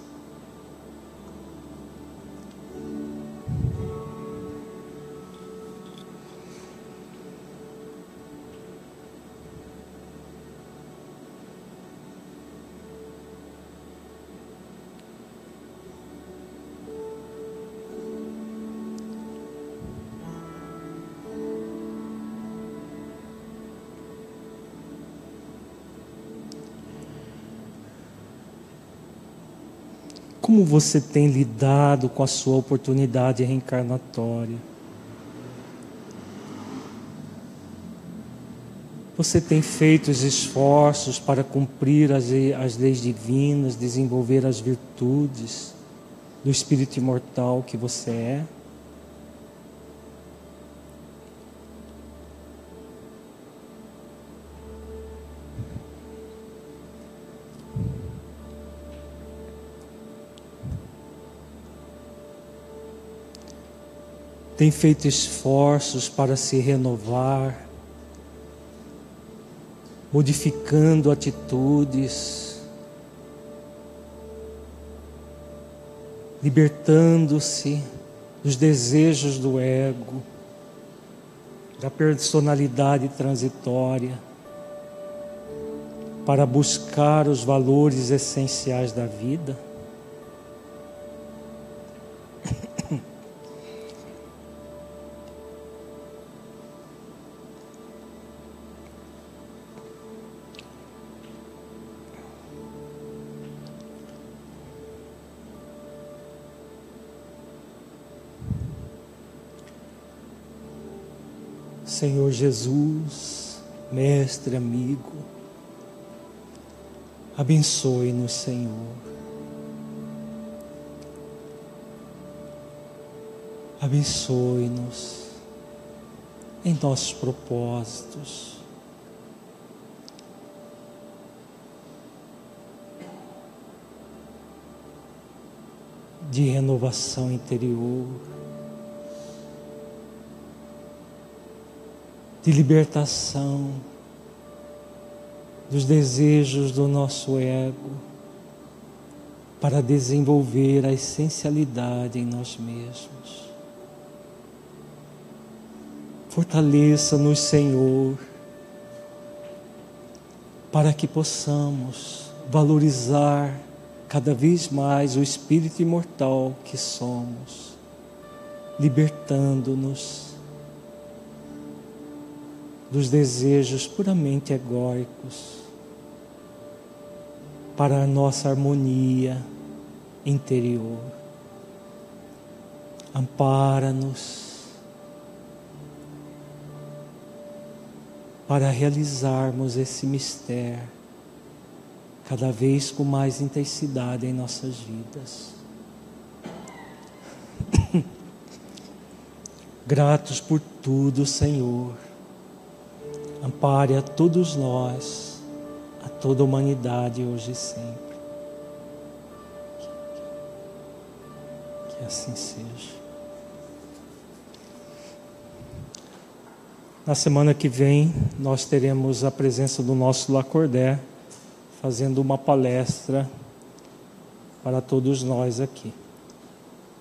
Você tem lidado com a sua oportunidade reencarnatória? Você tem feito os esforços para cumprir as, as leis divinas, desenvolver as virtudes do espírito imortal que você é? Tem feito esforços para se renovar, modificando atitudes, libertando-se dos desejos do ego, da personalidade transitória, para buscar os valores essenciais da vida. Senhor Jesus, Mestre, amigo, abençoe-nos, Senhor. Abençoe-nos em nossos propósitos. De renovação interior. De libertação dos desejos do nosso ego para desenvolver a essencialidade em nós mesmos. Fortaleça-nos, Senhor, para que possamos valorizar cada vez mais o espírito imortal que somos, libertando-nos dos desejos puramente egóicos para a nossa harmonia interior. Ampara-nos para realizarmos esse mistério cada vez com mais intensidade em nossas vidas. Gratos por tudo, Senhor ampare a todos nós, a toda a humanidade hoje e sempre. Que assim seja. Na semana que vem, nós teremos a presença do nosso Lacordé fazendo uma palestra para todos nós aqui.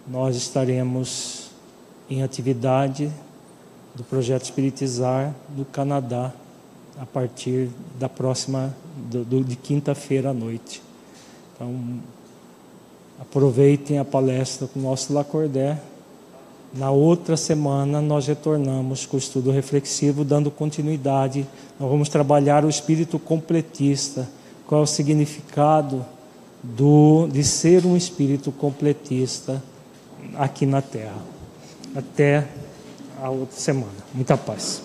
Nós estaremos em atividade do projeto Espiritizar do Canadá a partir da próxima do, do, de quinta-feira à noite. Então aproveitem a palestra com o nosso Lacordé. Na outra semana nós retornamos com o estudo reflexivo, dando continuidade. Nós vamos trabalhar o espírito completista. Qual é o significado do de ser um espírito completista aqui na Terra? Até a outra semana. Muita paz.